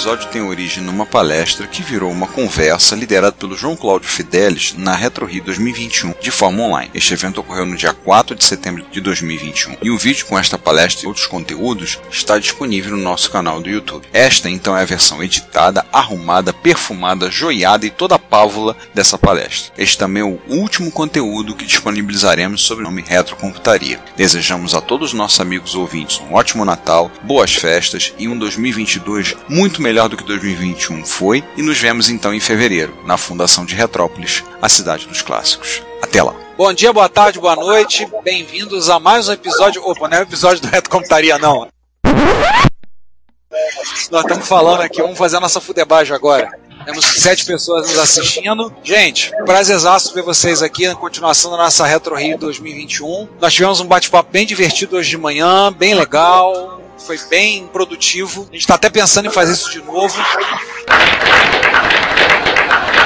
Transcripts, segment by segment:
Episódio tem origem numa palestra que virou uma conversa liderada pelo João Cláudio Fidelis na Retro Rio 2021 de forma online. Este evento ocorreu no dia 4 de setembro de 2021 e o vídeo com esta palestra e outros conteúdos está disponível no nosso canal do YouTube. Esta então é a versão editada, arrumada, perfumada, joiada e toda a pávula dessa palestra. Este também é o último conteúdo que disponibilizaremos sobre o nome Retrocomputaria. Desejamos a todos os nossos amigos ouvintes um ótimo Natal, boas festas e um 2022 muito melhor melhor do que 2021 foi, e nos vemos então em fevereiro, na fundação de Retrópolis, a cidade dos clássicos. Até lá! Bom dia, boa tarde, boa noite, bem-vindos a mais um episódio. Opa, não é um episódio do Reto Computaria, não. Nós estamos falando aqui, vamos fazer a nossa fudebagem agora. Temos sete pessoas nos assistindo. Gente, prazerzaço ver vocês aqui na continuação da nossa Retro Rio 2021. Nós tivemos um bate-papo bem divertido hoje de manhã, bem legal foi bem produtivo. A gente está até pensando em fazer isso de novo.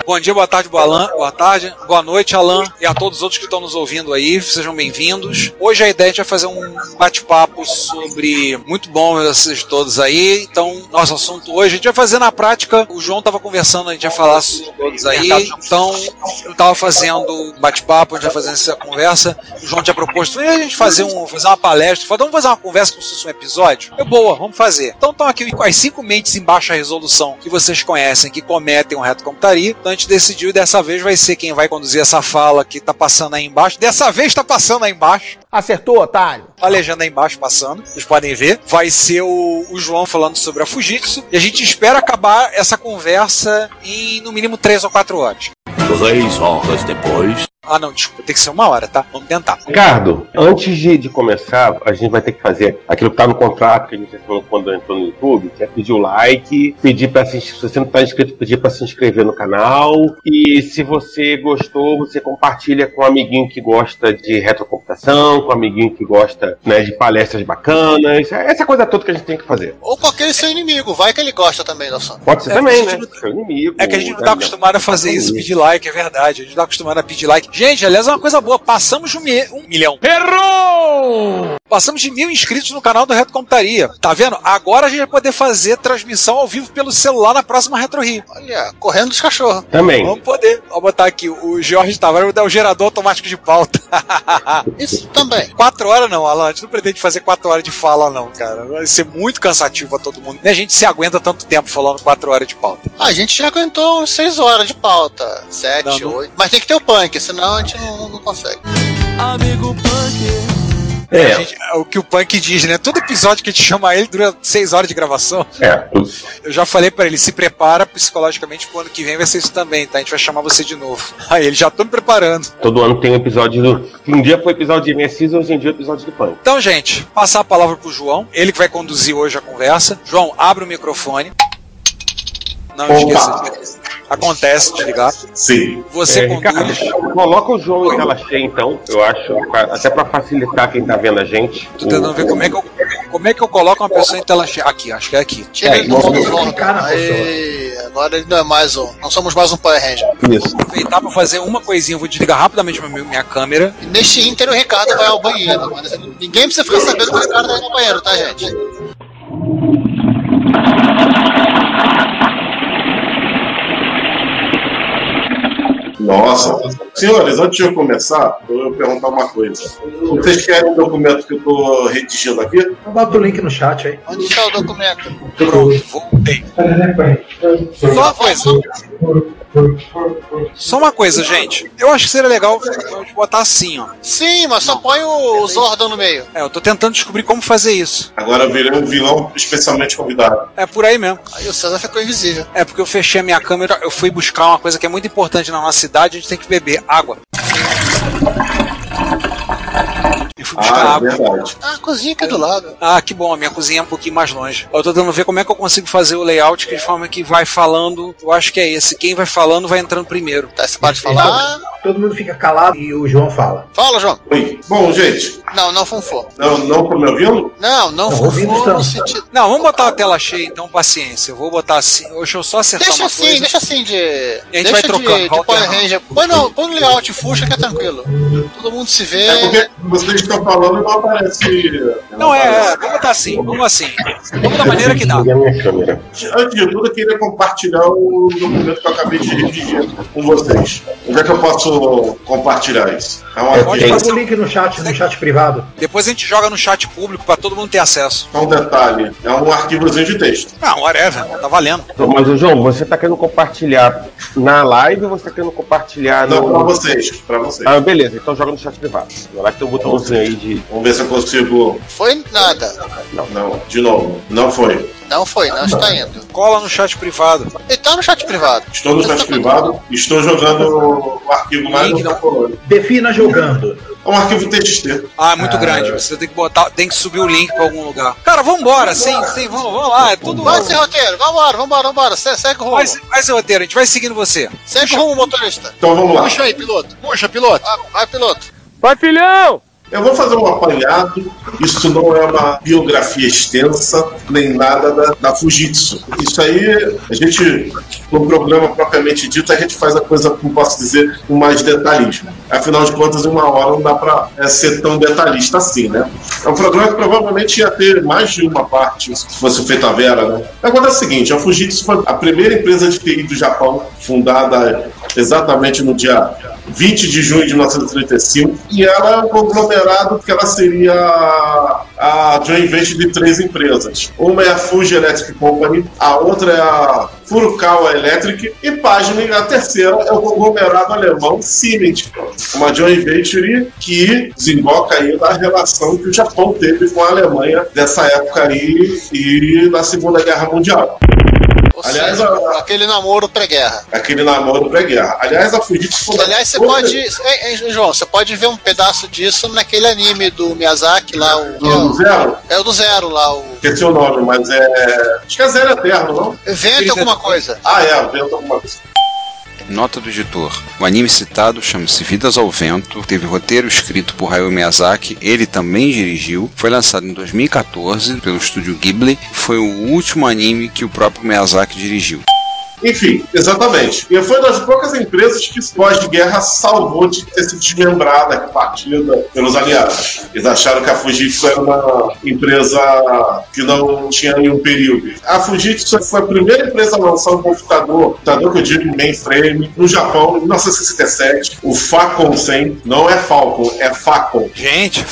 Bom dia, boa tarde, boa, Alan, boa tarde, boa noite, Alan, e a todos os outros que estão nos ouvindo aí, sejam bem-vindos. Hoje a ideia é vai fazer um bate-papo sobre. Muito bom vocês todos aí. Então, nosso assunto hoje, a gente vai fazer na prática. O João estava conversando, a gente ia falar sobre todos aí. Então, eu estava fazendo bate-papo, a gente vai fazendo essa conversa. O João tinha proposto a gente fazer, um, fazer uma palestra. Vamos fazer uma conversa fosse um episódio? É boa, vamos fazer. Então, estão aqui com as cinco mentes em baixa resolução que vocês conhecem, que cometem um reto computaria. Então, gente decidiu e dessa vez vai ser quem vai conduzir essa fala que tá passando aí embaixo. Dessa vez tá passando aí embaixo. Acertou, otário. A legenda aí embaixo passando, vocês podem ver. Vai ser o, o João falando sobre a Fujitsu. E a gente espera acabar essa conversa em no mínimo 3 ou 4 horas. Três horas depois. Ah, não, desculpa, tem que ser uma hora, tá? Vamos tentar. Ricardo, antes de, de começar, a gente vai ter que fazer aquilo que tá no contrato que a gente falou quando entrou no YouTube, que é pedir o like, pedir para se se você não tá inscrito, pedir para se inscrever no canal. E se você gostou, você compartilha com um amiguinho que gosta de retrocomputação, com um amiguinho que gosta né, de palestras bacanas. Essa coisa toda que a gente tem que fazer. Ou com aquele seu inimigo, vai que ele gosta também, nossa. Pode ser é, também, né? Não... Seu inimigo. É que a gente não tá acostumado a fazer isso, pedir like, é verdade. A gente não tá acostumado a pedir like. Gente, aliás, é uma coisa boa. Passamos de um, mi um milhão. Errou! Passamos de mil inscritos no canal do Retro Computaria. Tá vendo? Agora a gente vai poder fazer transmissão ao vivo pelo celular na próxima Retro Rio. Olha, correndo dos cachorros. Também. Vamos poder. Vou botar aqui. O Jorge Tavares vai dar o gerador automático de pauta. Isso também. Quatro horas não, Alan. A gente não pretende fazer quatro horas de fala, não, cara. Vai ser muito cansativo a todo mundo. Nem a gente se aguenta tanto tempo falando quatro horas de pauta. A gente já aguentou seis horas de pauta. Sete, oito. Mas tem que ter o punk, senão a gente não, não consegue. Amigo punk. É. Gente, é o que o Punk diz, né? Todo episódio que a gente chama ele dura seis horas de gravação. É. Eu já falei para ele, se prepara psicologicamente pro ano que vem vai ser isso também, tá? A gente vai chamar você de novo. Aí ele já tô me preparando. Todo ano tem um episódio do. Um dia foi episódio de Messias, hoje em dia é episódio do Punk. Então, gente, passar a palavra pro João, ele que vai conduzir hoje a conversa. João, abre o microfone. Não Opa. esqueça Acontece, de ligar. Sim. Você é, conduz. coloca o João em tela cheia, então, eu acho. Até pra facilitar quem tá vendo a gente. Tô tentando o... ver como é, que eu, como é que eu coloco uma pessoa em tela cheia. Aqui, acho que é aqui. Tira ele do modo Agora ele não é mais um. Não somos mais um Power Ranger. Isso. Vou aproveitar pra fazer uma coisinha. Vou desligar rapidamente minha, minha câmera. E neste Inter o Ricardo vai ao banheiro. Ninguém precisa ficar sabendo que o Ricardo vai ao banheiro, tá, gente? Nossa, senhores, antes de eu começar, eu vou perguntar uma coisa. Vocês querem um documento que eu tô redigindo aqui? Bota o link no chat aí. Onde está o documento? Pronto, voltei. Só uma coisa. Só uma coisa, gente. Eu acho que seria legal botar assim, ó. Sim, mas só põe o, o Zordon no meio. É, eu tô tentando descobrir como fazer isso. Agora eu virei um vilão especialmente convidado. É por aí mesmo. Aí o César ficou invisível. É porque eu fechei a minha câmera, eu fui buscar uma coisa que é muito importante na nossa cidade, a gente tem que beber água. Eu fui buscar Ah, é água. verdade. Ah, a cozinha aqui do lado. Ah, que bom, a minha cozinha é um pouquinho mais longe. Eu tô tentando ver como é que eu consigo fazer o layout que de forma que vai falando. Eu acho que é esse. Quem vai falando vai entrando primeiro. Tá, você pode falar. Todo mundo fica calado e o João fala. Fala, João. Oi. Bom, gente, Não, não funfou. não, não estão me ouvindo? Não, não Não, funfou no sentido. Não, vamos botar a tela cheia então, paciência. Eu vou botar assim. Deixa eu só acertar Deixa uma assim, coisa. deixa assim de. a gente deixa vai de- trocando, de, Power. Ranger. Põe no, põe no layout fuxa que é tranquilo. Todo mundo se vê. É porque vocês estão falando e não aparece. Não, é, é, vamos botar assim, vamos assim. Vamos da maneira que dá. Antes de tudo, eu queria compartilhar o documento que eu acabei de redigir com vocês. Onde é que eu posso compartilhar isso? É um Pode arquivo. passar. O link no chat, no chat privado. Depois a gente joga no chat público pra todo mundo ter acesso. Só um detalhe. É um arquivozinho de texto. Não, whatever, tá valendo. Mas, o João, você tá querendo compartilhar na live ou você tá querendo compartilhar Não, no... Tá pra vocês. Pra vocês. Ah, beleza. Então joga no chat privado. Lá que tem um botãozinho aí de... Vamos ver se eu consigo... Foi nada. Não, não. De novo. Não foi. Não foi, não está indo. Cola no chat privado. Ele tá no chat privado. Estou no chat privado. Estou jogando o arquivo mais Link não. Defina jogando. É um arquivo TXT. Ah, é muito grande. Você tem que botar, tem que subir o link pra algum lugar. Cara, vambora, sim, sim, vamos, vamos lá. É tudo. Vai sem roteiro, vambora, vambora, vambora. Se- Segue o rumo. Vai, vai ser roteiro, a gente vai seguindo você. Segue o rumo, motorista. Então vamos lá. Puxa aí, piloto. Puxa, piloto. Ah, vai, piloto. Vai, filhão! Eu vou fazer um apanhado. Isso não é uma biografia extensa, nem nada da, da Fujitsu. Isso aí, a gente, no programa propriamente dito, a gente faz a coisa, como posso dizer, com mais detalhismo. Afinal de contas, uma hora não dá pra é, ser tão detalhista assim, né? É um programa que provavelmente ia ter mais de uma parte, se fosse feito a Vera, né? Agora é o seguinte, a Fujitsu foi a primeira empresa de TI do Japão, fundada exatamente no dia 20 de junho de 1935, e ela é um conglomerado que ela seria a joint venture de três empresas. Uma é a Fuji Electric Company, a outra é a Furukawa Electric e pasmem, a terceira é o conglomerado alemão Siemens, uma joint venture que desemboca aí da relação que o Japão teve com a Alemanha dessa época aí e na Segunda Guerra Mundial. Ou Aliás, seja, a- aquele namoro pré-guerra. Aquele namoro pré-guerra. Aliás, a Fujitsu foi Aliás, você pode. Ei, ei, João, você pode ver um pedaço disso naquele anime do Miyazaki lá, o. do Zero, É o do Zero lá, o. esqueci o nome, mas é. Acho que é Zero Eterno, não? Vento alguma coisa. Ah, é, vento alguma coisa. Nota do editor. O anime citado chama-se Vidas ao Vento, teve roteiro escrito por Hayao Miyazaki, ele também dirigiu, foi lançado em 2014 pelo estúdio Ghibli, foi o último anime que o próprio Miyazaki dirigiu. Enfim, exatamente. E foi das poucas empresas que pós-guerra salvou de ter sido desmembrada, partida pelos aliados. Eles acharam que a Fujitsu era uma empresa que não tinha nenhum perigo. A Fujitsu foi a primeira empresa a lançar um computador, computador que eu digo mainframe, no Japão, em 1967, o Facom 100. Não é Falcon, é Facom. Gente,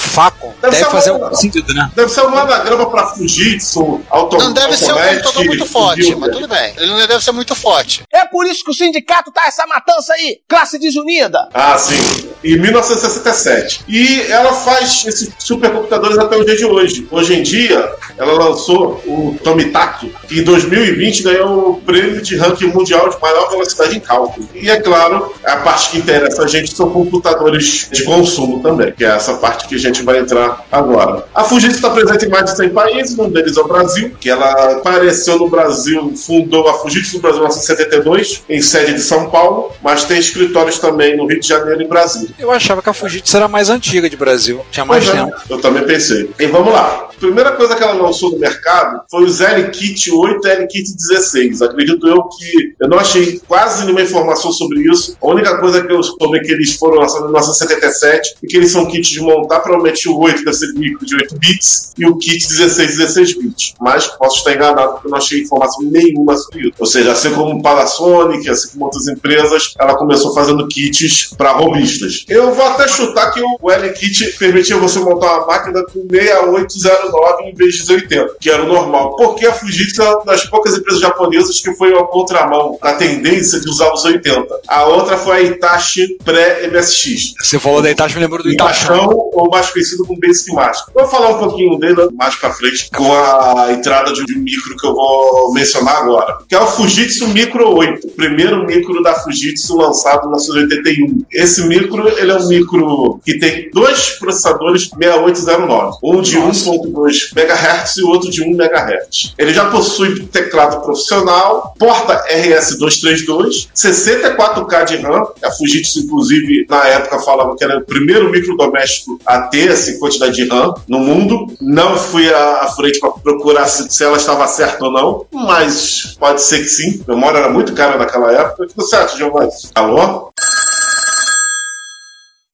Deve Deve ser fazer uma- um sentido, né? Deve ser um anagrama para Fujitsu, auto Não deve ser um computador muito forte, mas tudo bem. Ele não deve ser muito forte. É por isso que o sindicato tá essa matança aí, classe desunida. Ah, sim. Em 1967. E ela faz esses supercomputadores até o dia de hoje. Hoje em dia, ela lançou o Tomitaki, que em 2020 ganhou o prêmio de ranking mundial de maior velocidade em cálculo. E é claro, a parte que interessa a gente são computadores de consumo também, que é essa parte que a gente vai entrar agora. A Fujitsu está presente em mais de 100 países, um deles é o Brasil, que ela apareceu no Brasil, fundou a Fujitsu no Brasil em 1972, em sede de São Paulo, mas tem escritórios também no Rio de Janeiro e Brasília. Eu achava que a Fujitsu era mais antiga de Brasil. Tinha mais Pois é, tempo. Eu também pensei. E vamos lá. primeira coisa que ela lançou no mercado foi os L-Kit 8 e L-Kit 16. Acredito eu que eu não achei quase nenhuma informação sobre isso. A única coisa que eu soube é que eles foram lançados em 1977 e que eles são kits de montar. Provavelmente o 8 deve ser micro de 8 bits e o kit 16, 16 bits. Mas posso estar enganado porque eu não achei informação nenhuma sobre isso. Ou seja, assim como Panasonic, assim como outras empresas, ela começou fazendo kits para robistas. Eu vou até chutar que o L-Kit permitia você montar uma máquina com 6809 em vez de 80, que era o normal. Porque a Fujitsu é uma das poucas empresas japonesas que foi ao contramão da tendência de usar os 80. A outra foi a Itachi pré-MSX. Você falou da Itachi, me lembro do Itachi. Itachi, ou mais conhecido como Basic Master. Vou falar um pouquinho dele mais pra frente, com a entrada de um micro que eu vou mencionar agora, que é o Fujitsu Micro 8, o primeiro micro da Fujitsu lançado em 1981. Esse micro, ele é um micro que tem dois processadores 6809, um de 1.2 MHz e o outro de 1 MHz. Ele já possui teclado profissional, porta RS232, 64K de RAM, a Fujitsu, inclusive, na época falava que era o primeiro micro doméstico a ter essa quantidade de RAM no mundo. Não fui à, frente para procurar se, se ela estava certa ou não, mas pode ser que sim. Memória era muito cara naquela época. Tudo certo, Giovanni? Alô?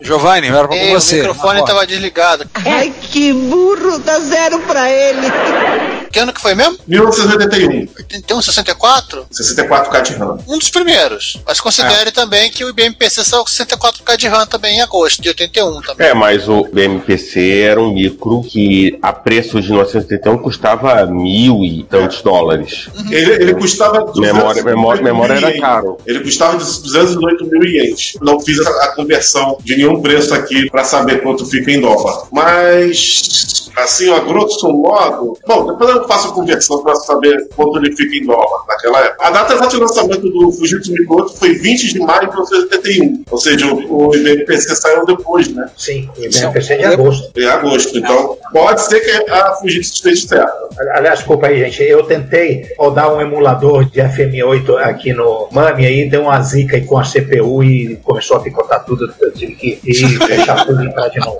Giovanni, era pra Ei, você. o microfone Agora. tava desligado. Ai, que burro, dá zero pra ele. Que ano que foi mesmo? 1981, Tem um 64? 64K de RAM. Um dos primeiros. Mas considere também que o IBM-PC saiu com 64K de RAM também em agosto de 81 também. É, mas o BMPC era um micro que a preço de 1981 custava mil e tantos dólares. Ele, ele custava. 218 Memória, memória, memória era caro. Ele custava de 208 mil ienes. Não fiz a, a conversão de nenhum preço aqui para saber quanto fica em dólar. Mas, assim, a grosso modo. Bom, depois eu faço a conversão para saber quanto ele fica em dólar naquela época. A data exata de lançamento do Fujitsu 8 foi 20 de maio de 1981. Ou seja, o, o IBM-PC saiu depois, né? Sim, o IBM-PC é de agosto. Em agosto. Então, pode ser que a Fujitsu esteja certa. Aliás, desculpa aí, gente. Eu tentei rodar um emulador de FM8 aqui no MAME, aí deu uma zica aí com a CPU e começou a picotar tudo. Eu tive que fechar tudo e entrar de novo.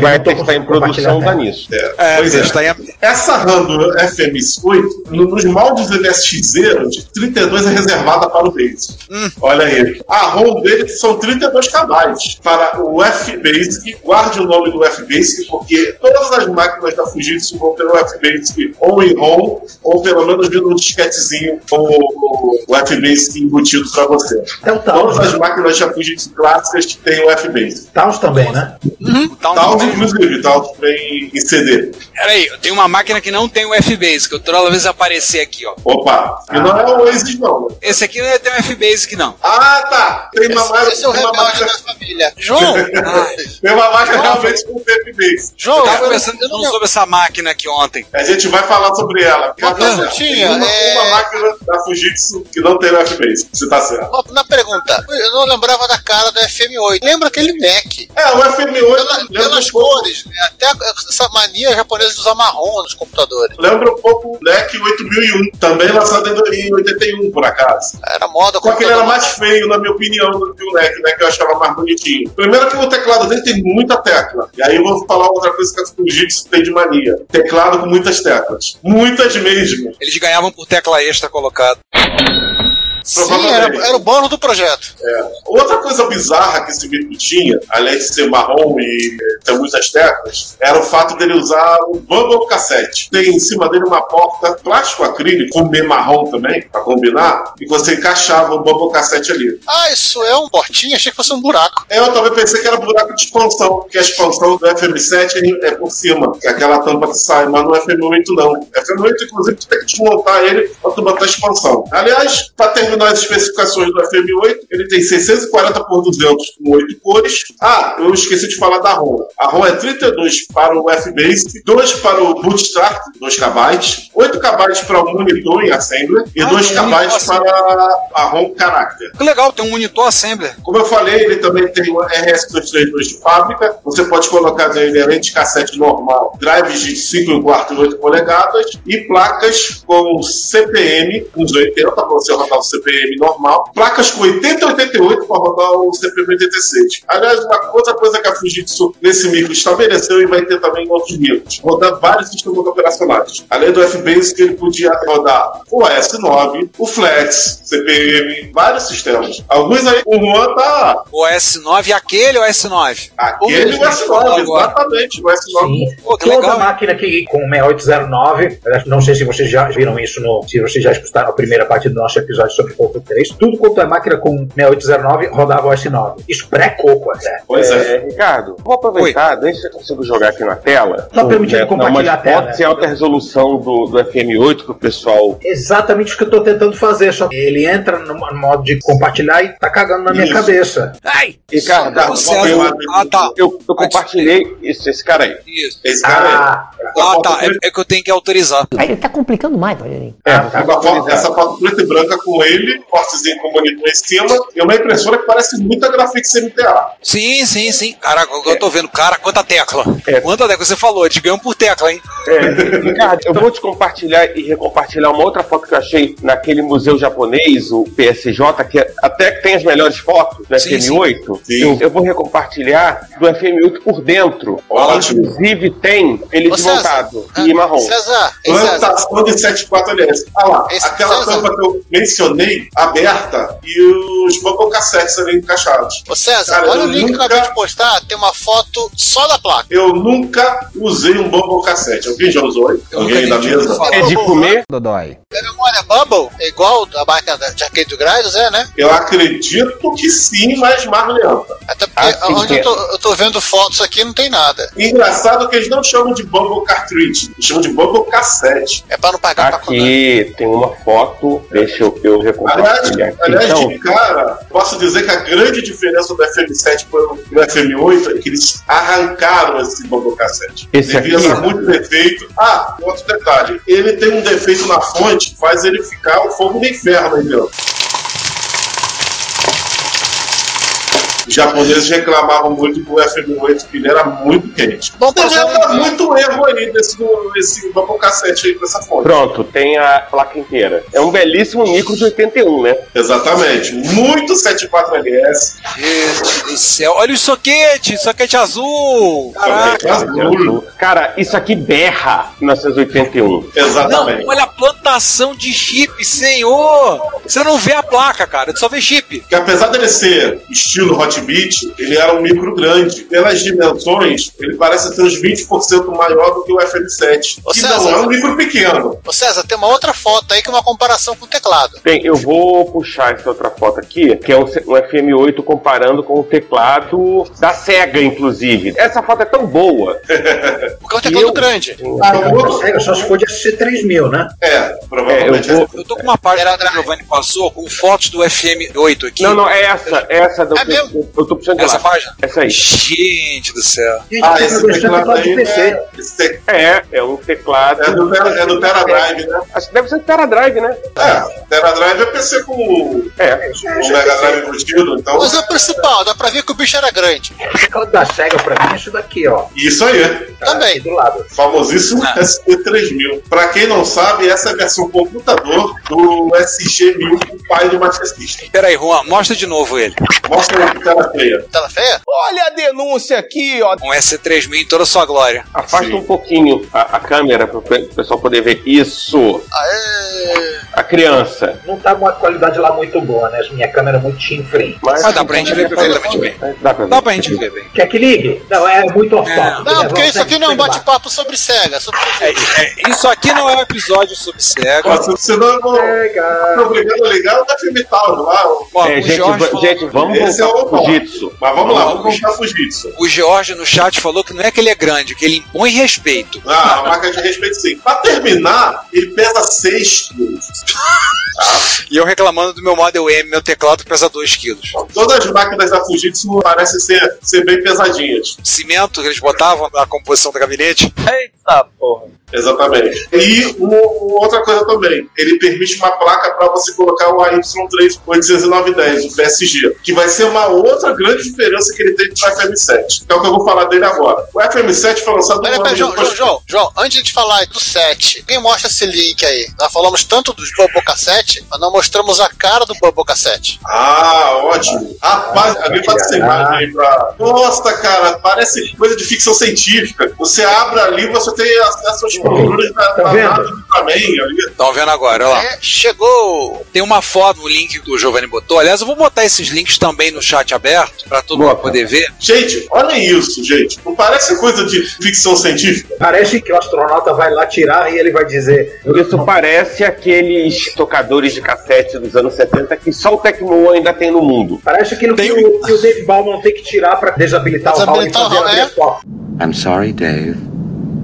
Vai Eu tô testar em conseguindo produção, tela. nisso. É, Pois é. está em- Essa RAM do FMX8, no- nos moldes do MSX0, de 32 é reservada para o Basic. Olha aí. A ROM dele são 32 KB para o F-Basic. Guarde o nome do F-Basic, porque todas as máquinas da Fujitsu vão ter o F-Basic ou em ROM, ou pelo menos vindo um disquetezinho com o, o F-Basic embutido para você. O Taos, Todas as né? máquinas da Fujitsu clássicas têm o F-Basic. Taos também, né? Tá um- Taos, inclusive, Taos vem em CD. Peraí, eu tenho uma máquina que não tem o F-Basic, eu toda vez aparecer aqui, ó. Opa, e não é o Oasis, não. Esse aqui não é tem um F-Basic, não. Ah, tá. Tem uma máquina. Esse é o tem uma rebelde máquina, da família. João! tem uma máquina realmente com Pepe Base. João, Eu tava eu não sobre essa máquina aqui ontem. A gente vai falar sobre ela. Uma tá perguntinha, uma, é- uma máquina da Fujitsu que não tem o F-Base. Você tá certo. Uma- Na pergunta, eu não lembrava da cara do FM8. Lembra aquele É, o FM8 Pela- pelas um cores, né? Até essa mania japonesa de usar marrom nos computadores. lembra um pouco o NEC 8001, também lançado em em 81, por acaso. Era moda Só que ele era mais feio, na minha opinião, do que o NEC, né? Que eu achava mais bonitinho. Primeiro que o teclado dele tem muita tecla. E aí eu vou falar outra coisa que a Fujitsu tem de mania. Teclado com muitas teclas. Muitas mesmo. Eles ganhavam por tecla extra colocada. Sim, era, era o bônus do projeto. É. Outra coisa bizarra que esse micro tinha, além de ser marrom e ter muitas teclas, era o fato dele usar o bubble cassete. Tem em cima dele uma porta plástico acrílico, com meio marrom também, pra combinar, e você encaixava o bubble cassete ali. Ah, isso é um portinho? Achei que fosse um buraco. Eu também pensei que era buraco de expansão, porque a expansão do FM7 é por cima, que é aquela tampa que sai, mas no FM8 não. FM8, inclusive, tu tem que desmontar ele pra tu botar a expansão. Aliás, para terminar as especificações do FM8, ele tem 640 por 200 com 8 cores. Ah, eu esqueci de falar da ROM. A ROM é 32 para o F-Basic, 2 para o Bootstrap, 2 KB, 8 KB para o monitor em Assembler e Ah, 2 tem KB para a ROM Character. Que legal, tem um monitor assembler. Como eu falei, ele também tem uma RS232 de fábrica. Você pode colocar nele, além de cassete normal, drives de 5 e 4 e 8 polegadas e placas com CPM, uns 80 para você rodar o CPM normal, placas com 80 e 88 para rodar o CPM 86. Aliás, uma outra coisa que a Fujitsu nesse micro estabeleceu e vai ter também em outros micros, rodar vários sistemas operacionais. Além do FBasic, ele podia rodar o S9, o Flex, CPM, vários sistemas. Alguns aí, o Juan tá O S9, aquele ou S9? Aquele o S9, exatamente. O S9. Sim. Pô, que Toda legal. máquina que com 6809, aliás, não sei se vocês já viram isso no. Se vocês já escutaram a primeira parte do nosso episódio sobre Coco 3, tudo quanto é máquina com 6809 rodava o S9. Isso pré-Coco até. Pois É, Ricardo, vou aproveitar, deixa eu consigo jogar aqui na tela. Tá permitindo Né, compartilhar a tela, né? em alta resolução do, do FM8 que o pessoal. Exatamente o que eu tô tentando fazer, só que ele entra no modo de compartilhar e tá cagando na minha Isso. cabeça. Ai! Ricardo, Tá, eu, Ah, tá. eu, eu compartilhei esse, esse cara aí. Isso. Esse cara aí. Ah, Ah, tá. É, é que eu tenho que autorizar. Aí ele tá complicando mais, Rogerinho. É, Ah, tá. Foto- essa foto preta e branca com ele, cortezinho com o monitor em cima, e uma impressora que parece muito a Graphics MTA. Sim, sim, sim. Cara, eu tô vendo. Cara, quanta tecla. É. Quanta tecla você falou? Te ganhamos por tecla, hein? É, Ricardo, eu vou te compartilhar e recompartilhar uma outra foto que eu achei naquele museu japonês, o PSJ, que é- até que tem as melhores fotos do Sim, FM8. sim. Eu, eu vou recompartilhar do FM8 por dentro. Ótimo. Inclusive tem ele Ô, desmontado César, e marrom. César, Plantação de 74 LS. Ah lá, Esse- aquela César. tampa que eu mencionei, aberta, e os bubble cassettes ali encaixados. Ô César, Cara, olha o link que eu nunca- acabei de postar, tem uma foto só da placa. Eu nunca usei um bubble cassete. Alguém já usou Alguém nunca da mesa? É de comer? Dodói. A memória Bubble é igual a marca da- de arcade do Grinders, é, né? Eu acredito que sim, mas mais lenta. Até porque Ah, onde é. eu tô, eu tô vendo fotos aqui não tem nada. Engraçado que eles não chamam de bubble cartridge, eles chamam de bubble cassete. É pra não pagar pra Aqui tem uma foto, deixa eu, eu Aliás, aqui. aliás Então, de cara, posso dizer que a grande diferença do FM7 pro pro FM8 é que eles arrancaram esse bubble cassete. Esse Devia aqui? muito defeito. Ah, outro detalhe. Ele tem um defeito na fonte que faz ele ficar o fogo do inferno aí dentro. Os japoneses reclamavam muito que o FM8 que ele era muito quente. Bom, pessoal, dar muito erro aí desse, desse cassete aí com essa fonte. pronto, tem a placa inteira. É um belíssimo micro de 81, né? Exatamente. Muito 74LS. Gente do céu. Olha o soquete, soquete azul. Caraca. Azul. Cara, isso aqui berra 1981. Não, Exatamente. olha a plantação de chip, senhor. Você não vê a placa, cara. Você só vê chip. que apesar dele ser estilo Hot Beat, ele era um micro grande. Pelas dimensões, ele parece ter uns 20% maior do que o FM7. Ô, que César. não é um micro pequeno. Ô César, tem uma outra foto aí que é uma comparação com o teclado. Bem, eu vou puxar essa outra foto aqui, que é um, um FM8 comparando com o teclado da SEGA, inclusive. Essa foto é tão boa. Porque é um teclado eu- grande. Ah, não consegue, só se for de SC3000, né? É, provavelmente. É, eu vou- Eu tô com uma página que o Giovanni passou com fotos do FM8 aqui. Não, não, é essa, é essa do É que eu, tô de Essa lá. página? Essa aí. Gente do céu. Gente, Ah, esse teclado aí PC. é, esse te- É, é um teclado. é do, é do TeraDrive, né? Acho que deve ser TeraDrive, né? É, TeraDrive é PC com o É. Mega Drive embutido, então. Mas é o principal, dá pra ver que o bicho era grande. O teclado da SEGA pra mim é isso daqui, ó. Isso aí. Também. Do lado. Famosíssimo Ah. ST3000. Pra quem não sabe, essa é a versão computador do SG1000, o pai do Master System. Pera aí, Juan, mostra de novo ele. Mostra que tela feia. Tela feia? Olha a denúncia aqui, ó. Um SC3000 em toda a sua glória. Afasta Sim. um pouquinho a, a câmera para o pessoal poder ver. Isso! Aê! A criança. Não tá uma qualidade lá muito boa, né? Minha câmera é muito chinfrim. Mas, Ah, dá pra gente ver perfeitamente bem. Dá pra. Dá pra gente ver bem. Quer que ligue? Não, é muito off-top. Não, porque isso aqui não é um bate-papo sobre SEGA. Sobre... É, é, isso aqui não é um episódio sobre SEGA. Nossa, senão eu vou obrigado a ligar o Def Metal lá. Ó, É, o, gente, Jorge gente, vamos Esse é voltar o pro Fujitsu. Mas vamos lá, vamos voltar Fujitsu. o Jorge no chat falou que não é que ele é grande, que ele impõe respeito. Ah, a marca de respeito sim. Pra terminar, ele pesa 6 quilos. E eu reclamando do meu Model M, meu teclado pesa 2 quilos. Todas as máquinas da Fujitsu parecem ser, ser bem pesadinhas. Cimento que eles botavam na composição do gabinete. Eita porra. Exatamente. E uma, uma outra coisa também, ele permite uma placa para você colocar o AY3 80910, o PSG, que vai ser uma outra grande diferença que ele tem com o FM7. Que é o que eu vou falar dele agora. O FM7 foi lançado peraí, ano João, João, João, João, antes de falar do 7, quem mostra esse link aí? Nós falamos tanto dos Bubble Cassette, mas não mostramos a cara do Bubble Cassette. Ah, ótimo. Rapaz, alguém faz essa imagem aí pra. Nossa, cara, parece coisa de ficção científica. Você abre ali, você tem acesso aos produtos da, da nave do Ultraman ali. Estão vendo agora, olha lá. É, chegou! Tem uma foto no link que o Giovanni botou. Aliás, eu vou botar esses links também no chat aberto para todo mundo poder ver. Gente, olha isso, gente. Não parece coisa de ficção científica? Parece que o astronauta vai lá tirar e ele vai dizer. Isso parece aqueles tocadores de cassete dos anos 70 que só o Tecmo ainda tem no mundo. Parece aquilo que, o, que o Dave Bauman tem que tirar pra desabilitar, Desabilitar o Hall e fazer a porta. I'm sorry, Dave.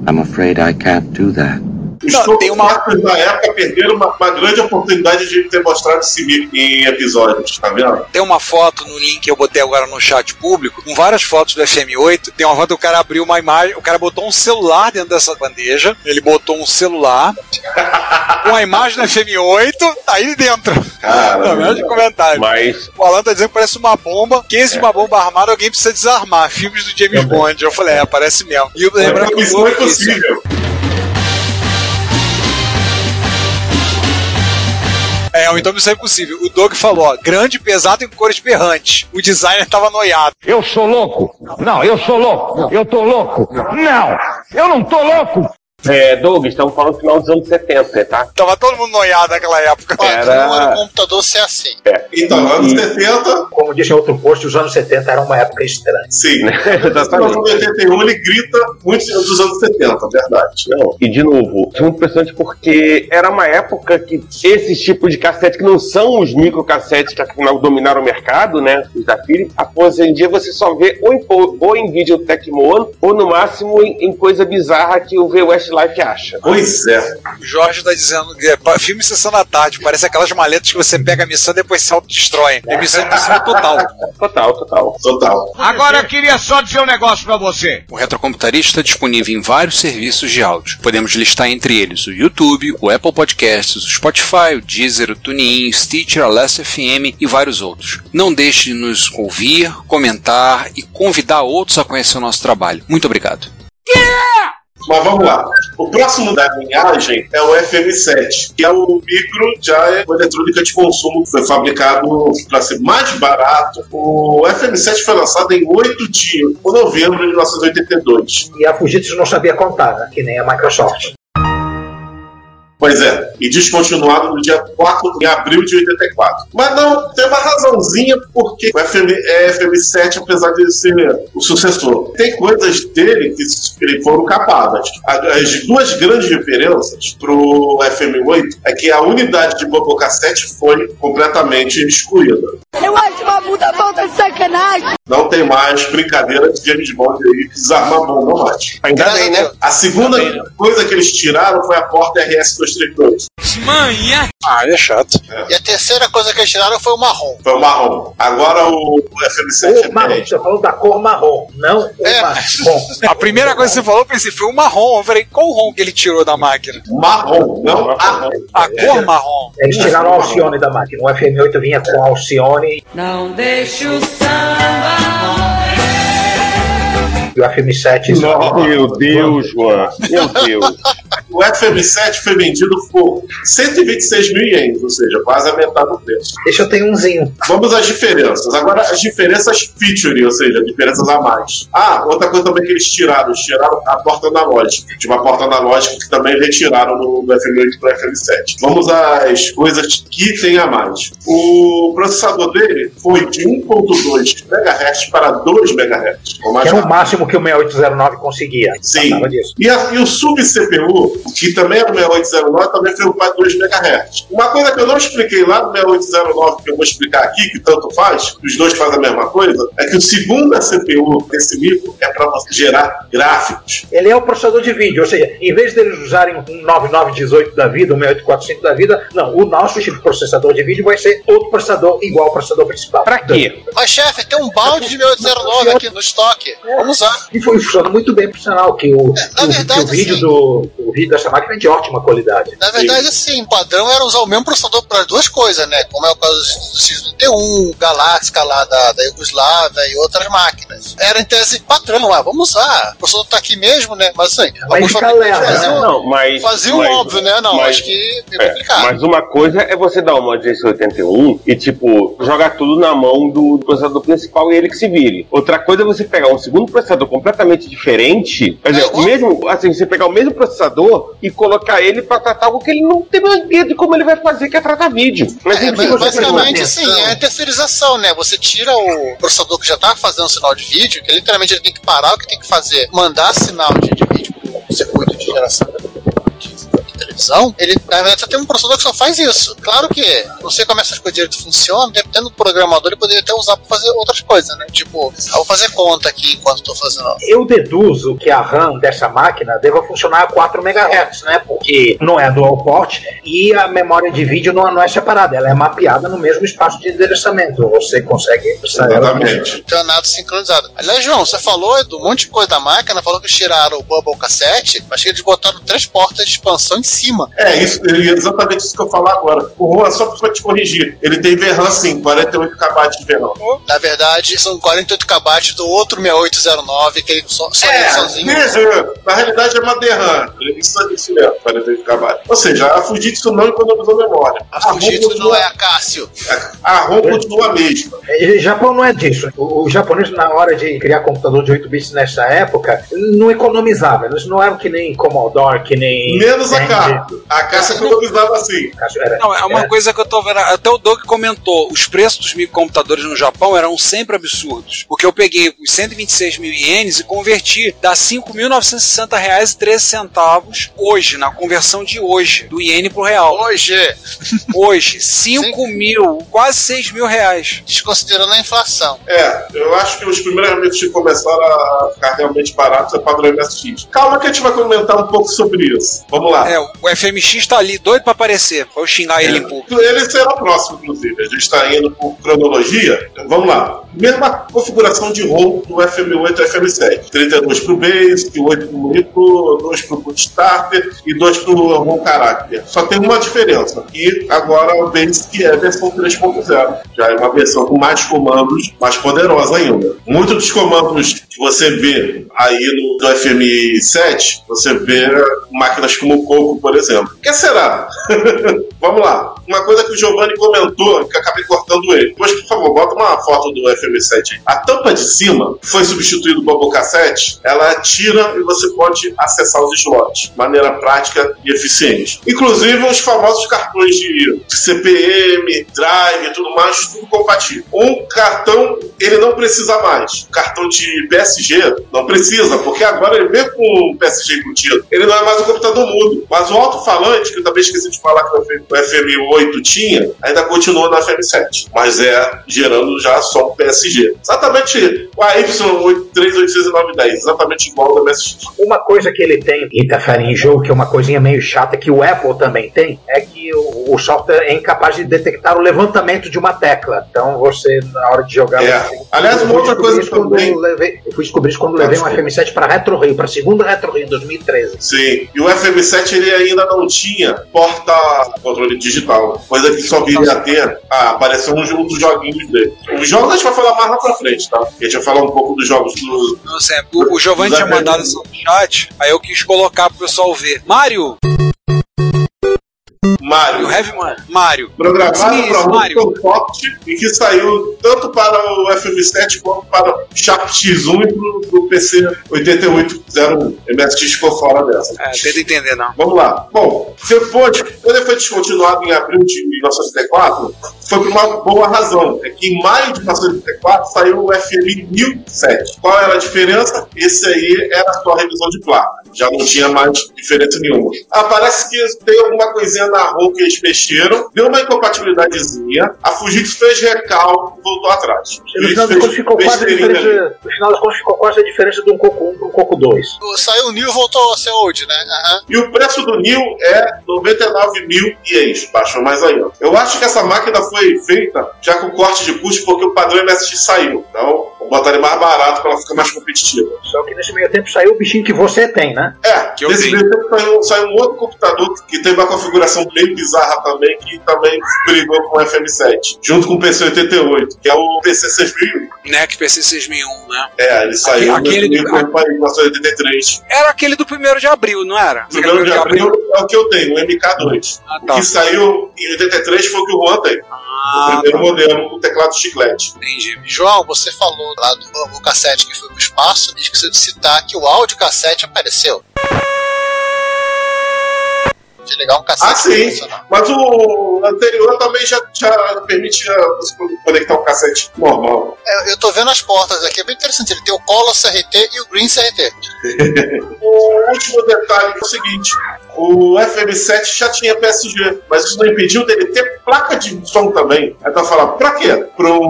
I'm afraid I can't do that. Os Não, tem uma- da época perderam uma, uma grande oportunidade de ter mostrado esse mico em episódios, tá vendo? Tem uma foto no link que eu botei agora no chat público, com várias fotos do FM8. Tem uma foto do cara abriu uma imagem, o cara botou um celular dentro dessa bandeja. Ele botou um celular com a imagem do FM8, tá aí dentro. Caramba. Não, menos de comentário. Mas O Alan tá dizendo que parece uma bomba. Case de uma bomba armada, alguém precisa desarmar. Filmes do James Bond. Eu falei, é, parece mesmo. E eu lembro que o é Doug disse, É, então isso é impossível. O Doug falou, ó, grande, pesado e com cores berrantes. O designer tava noiado. Eu sou louco? Não, eu sou louco. Eu tô louco. Não, eu não tô louco. É, Doug, estamos falando do final dos anos 70, tá? Tava todo mundo noiado naquela época. Era- não era o computador ser assim. Então, anos 70, Como disse em outro post, os anos 70 era uma época estranha. sim. Exatamente. No 81 ele grita muito dos anos 70, verdade. Não, e de novo, é muito impressionante porque era uma época que esses tipos de cassete, que não são os microcassetes que afinal dominaram o mercado, né? Os da Philips, após em dia você só vê ou em, po- ou em vídeo Tecmo ou no máximo em, em coisa bizarra que o V Westlife acha. Pois é. O Jorge tá dizendo que é filme Sessão da Tarde. Parece aquelas maletas que você pega a missão e depois se autodestrói. É missão impossível total. Total, total. Total. Agora eu queria só dizer um negócio pra você. O Retrocomputaria está disponível em vários serviços de áudio. Podemos listar entre eles o YouTube, o Apple Podcasts, o Spotify, o Deezer, o TuneIn, o Stitcher, a Last FM e vários outros. Não deixe de nos ouvir, comentar e convidar outros a conhecer o nosso trabalho. Muito obrigado. Mas vamos lá. O próximo da linhagem é o FM7, que é o micro uma eletrônica de consumo que foi fabricado para ser mais barato. O FM7 foi lançado em 8 de novembro de 1982. E a Fujitsu não sabia contar, né? que nem a Microsoft. Pois é, e descontinuado no dia 4 de abril de 84. Mas não, tem uma razãozinha porque o FM, é FM7, apesar de ser o sucessor, tem coisas dele que, foram capadas. As duas grandes diferenças pro FM8 é que a unidade de Bobo Cassete foi completamente excluída. Eu acho uma puta falta de sacanagem. Não tem mais brincadeira de James Bond aí que desarma bomba mais. Ainda bem, né? A segunda coisa que eles tiraram foi a porta RS-232. Manha! Ah, é chato. E a terceira coisa que eles tiraram foi o marrom. Foi o marrom. Agora o, o FM7 O marrom, é você falou da cor marrom, não o É. marrom. A primeira coisa que você falou, eu pensei, foi o marrom. Eu falei, qual o rom que ele tirou da máquina? marrom, não marrom. A cor marrom. Eles tiraram o Alcione da máquina. O FM8 vinha com Alcione Não deixa o samba e o FM7 Meu Deus, Juan. Meu Deus. O FM7 foi vendido por 126 mil ienes, ou seja, quase a metade do preço. Deixa eu ter umzinho. Vamos às diferenças. Agora, as diferenças feature, ou seja, diferenças a mais. Ah, outra coisa também que eles tiraram, eles tiraram a porta analógica. Tinha uma porta analógica que também retiraram do, do FM8 para o FM7. Vamos às coisas que tem a mais. O processador dele foi de 1.2 MHz para 2 MHz. Que era o rápido. Que o 6809 conseguia. Sim. E, a- e o sub-CPU que também era o 6809, também foi ocupado 2 MHz. Uma coisa que eu não expliquei lá no 6809, que eu vou explicar aqui, que tanto faz, os dois fazem a mesma coisa, é que o segundo CPU desse micro é para você gerar gráficos. Ele é o processador de vídeo, ou seja, em vez deles usarem um 9918 da vida, um 6845 da vida, não, o nosso tipo de processador de vídeo vai ser outro processador igual ao processador principal. Pra quê? Mas, chefe, tem um balde de 6809 aqui no estoque. Vamos usar. E foi funciona muito bem pro sinal, que o, na o, verdade, que o vídeo assim- do o vídeo dessa máquina é de ótima qualidade. Na verdade, assim, o padrão era usar o mesmo processador para as duas coisas, né? Como é o caso do X91, Galáxia lá da, da Yugoslávia e outras máquinas. Era em tese padrão, ah, vamos usar. O processador tá aqui mesmo, né? Mas assim, leve, faziam, né? Não, mas. faziam mas- óbvio, né? Não, mas- acho que é É, complicado. mas uma coisa é você dar uma de 81 e, tipo, jogar tudo na mão do processador principal e ele que se vire. Outra coisa é você pegar um segundo processador completamente diferente, quer dizer, o mesmo, assim, você pegar o mesmo processador e colocar ele pra tratar algo que ele não tem mais ideia de como ele vai fazer, que é tratar vídeo. Mas É, mas basicamente, assim, é terceirização, né? Você tira o processador que já tá fazendo sinal de vídeo, que literalmente ele tem que parar o que tem que fazer, mandar sinal de, de vídeo pro circuito de geração de televisão, ele, na verdade, só tem um processador que só faz isso. Claro que, não sei como essas coisas direito funcionam, dependendo do programador, ele poderia até usar pra fazer outras coisas, né? Tipo, eu vou fazer conta aqui enquanto tô fazendo. Eu deduzo que a RAM dessa máquina deva funcionar a 4 MHz, né? Porque não é dual port e a memória de vídeo não, não é separada, ela é mapeada no mesmo espaço de endereçamento. Você consegue Exatamente. Não tem nada sincronizado. Aliás, João, você falou do monte de coisa da máquina, falou que tiraram o Bubble Cassette, mas que eles botaram três portas de expansão em cima. É, isso, é exatamente isso que eu falar agora. O Juan, só pra te corrigir, ele tem VRAM sim, 48 KB de VRAM. Na verdade, são 48 KB do outro 6809, que ele só, só ele É, sozinho. veja, na realidade é uma DRAM. Isso, isso mesmo, 48 KB. Ou seja, a Fujitsu não economizou memória. A Fujitsu não é a Cássio. A ROM continua a mesma. É, Japão não é disso. O, o japonês, na hora de criar computador de 8 bits nessa época, não economizava. Eles não eram que nem Commodore, que nem. Menos a Tandy. A Cássio economizava assim. Não, é uma era- coisa que eu tô vendo. Até o Doug comentou: os preços dos microcomputadores no Japão eram sempre absurdos. Porque eu peguei os 126 mil ienes e converti, dá 5.960 reais e 13 centavos hoje, na conversão de hoje, do iene pro real. Hoje, Hoje, 5 mil, quase 6 mil reais. desconsiderando a inflação. É, eu acho que os primeiros amigos que começaram a ficar realmente baratos é padrão MSX. Calma que a gente vai comentar um pouco sobre isso. Vamos lá. É, o FMX tá ali, doido pra aparecer. Eu xingar ele em público. Ele será próximo, inclusive. A gente está indo por cronologia. Então, vamos lá. Mesma configuração de ROM do FM8 e FM7. 32 para o Basic, 8 para o Micro, 2 para o Starter e 2 para o ROM Character. Só tem uma diferença. E agora o Basic é a versão 3.0. Já é uma versão com mais comandos, mais poderosa ainda. Muitos dos comandos que você vê aí no do FM7, você vê máquinas como o Coco, por exemplo. O que será? Vamos lá. Uma coisa que o Giovanni comentou, que acabei cortando ele. Mas, por favor, bota uma foto do FM7 aí. A tampa de cima foi substituído pelo Bubble Cassette. Ela tira e você pode acessar os slots. Maneira prática e eficiente. Inclusive os famosos cartões de, de CPM, Drive e tudo mais, tudo compatível. Um cartão, ele não precisa mais. O cartão de PSG não precisa, porque agora ele vem com o PSG embutido. Ele não é mais um computador mudo. Mas o alto-falante, que eu também esqueci de falar que o FM8 tinha, ainda continua na FM7. Mas é gerando já só o PSG. Exatamente o AY380910, exatamente igual ao da MSX. Uma coisa que ele tem que interfere em jogo, que é uma coisinha meio chata, que o Apple também tem, é que o, o software é incapaz de detectar o levantamento de uma tecla. Então você, na hora de jogar. É. você- Aliás, uma outra coisa quando também- eu levei- Eu fui descobrir isso quando levei um FM7 para Retro Rio, para segunda Retro Rio em 2013. Sim, e o FM7 ele ainda não tinha porta-controle digital, coisa que só viria a ter. Ah, apareceu um jogo dos joguinhos dele. Os jogos a gente vai falar mais lá pra frente, tá? A gente vai falar um pouco dos jogos do. Não sei, o, o Giovanni tinha mandado isso no chat, aí eu quis colocar pro pessoal ver. Mario! Mario. O Heavy Man. Mario. Programado Sim, para Mario. forte e que saiu tanto para o FM7 quanto para o Sharp X1 e pro, pro PC 8801. MSX ficou fora dessa. É, tenta entender, não. Vamos lá. Bom, depois, quando ele foi descontinuado em abril de 1984, foi por uma boa razão. É que em maio de 1984 saiu o FM 1007. Qual era a diferença? Esse aí era a sua revisão de placa. Já não tinha mais diferença nenhuma. Ah, parece que tem alguma coisinha na ROM que eles mexeram, deu uma incompatibilidadezinha, a Fujitsu fez recalque e voltou atrás. No final das contas ficou quase a diferença. No final das contas ficou quase a diferença de um Coco 1 para um Coco 2. Saiu o New e voltou a ser old, né? Aham. E o preço do New é 99 mil ienes. Baixou mais ainda. Eu acho que essa máquina foi feita já com corte de custo porque o padrão MSX saiu. Então, vou botar ele mais barato para ela ficar mais competitiva. Só que nesse meio tempo saiu o bichinho que você tem, né? É, Que eu nesse tenho. meio tempo saiu, saiu um outro computador que teve uma configuração bem bizarra também, que também brigou com o FM7, junto com o PC88, que é o PC 6001. NEC PC 6001, né? É, ele saiu aquele no do- foi para 1983. Era aquele do primeiro de abril, não era? O primeiro de abril é o que eu tenho, o MK2. Ah, O tá. que saiu em 83 foi o que o Juan tem. o Ah, primeiro tá. modelo com teclado chiclete. Entendi. João, você falou lá do o cassete que foi pro espaço, diz que você citar que o áudio cassete apareceu. De legal um cassete. Ah, sim. Mas o anterior também já, já permitia você conectar um cassete normal. É, eu tô vendo as portas aqui, é bem interessante. Ele tem o Color CRT e o Green CRT. O último detalhe é o seguinte: o FM7 já tinha PSG, mas isso não impediu dele ter placa de som também. Aí tu vai falar, pra quê? Pro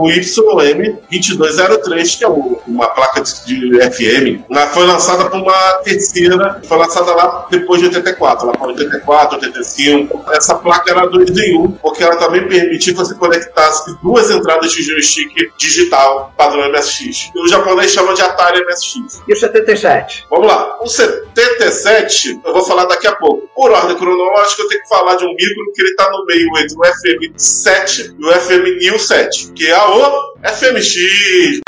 YM2203, que é o- uma placa de, de FM, ela foi lançada por uma terceira, foi lançada lá depois de 84, lá para 84, 85. Essa placa era 2 em 1, porque ela também permitia que você conectasse duas entradas de joystick digital padrão MSX. E o japonês chama de Atari MSX. E o 77? Vamos lá. O 77, eu vou falar daqui a pouco. Por ordem cronológica, eu tenho que falar de um micro que ele tá no meio entre o FM7 e o FM New 7, que é o FMX.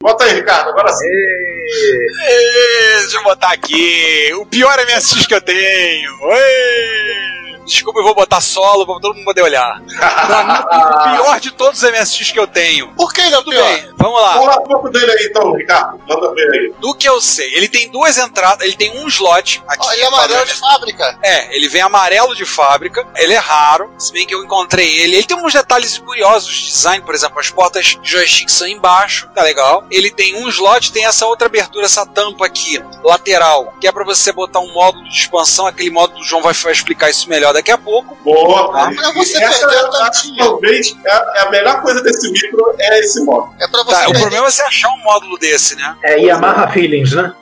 Bota aí, Ricardo, agora sim. Ê, Deixa eu botar aqui. O pior MSX que eu tenho. Ê, Desculpa, eu vou botar solo pra todo mundo poder olhar. Pra mim, o pior de todos os MSX que eu tenho. Por que ele é o Tudo pior? bem, vamos lá. Vamos lá um pouco dele aí então, Ricardo. Manda ver aí. Do que eu sei, ele tem duas entradas, ele tem um slot aqui. Ó, ele é amarelo de fábrica. É, ele vem amarelo de fábrica, ele é raro, se bem que eu encontrei ele. Ele tem uns detalhes curiosos de design, por exemplo, as portas de joystick são embaixo, tá legal. Ele tem um slot, tem essa outra abertura, essa tampa aqui, lateral, que é pra você botar um módulo de expansão, aquele módulo, o João vai, vai explicar isso melhor daqui a pouco. Boa. Ah, mas você essa perdeu é, acho que talvez é a, é a melhor coisa desse micro é esse modo. É pra você Tá, o perder. problema é você achar um módulo desse, né? É Yamaha Feelings, né?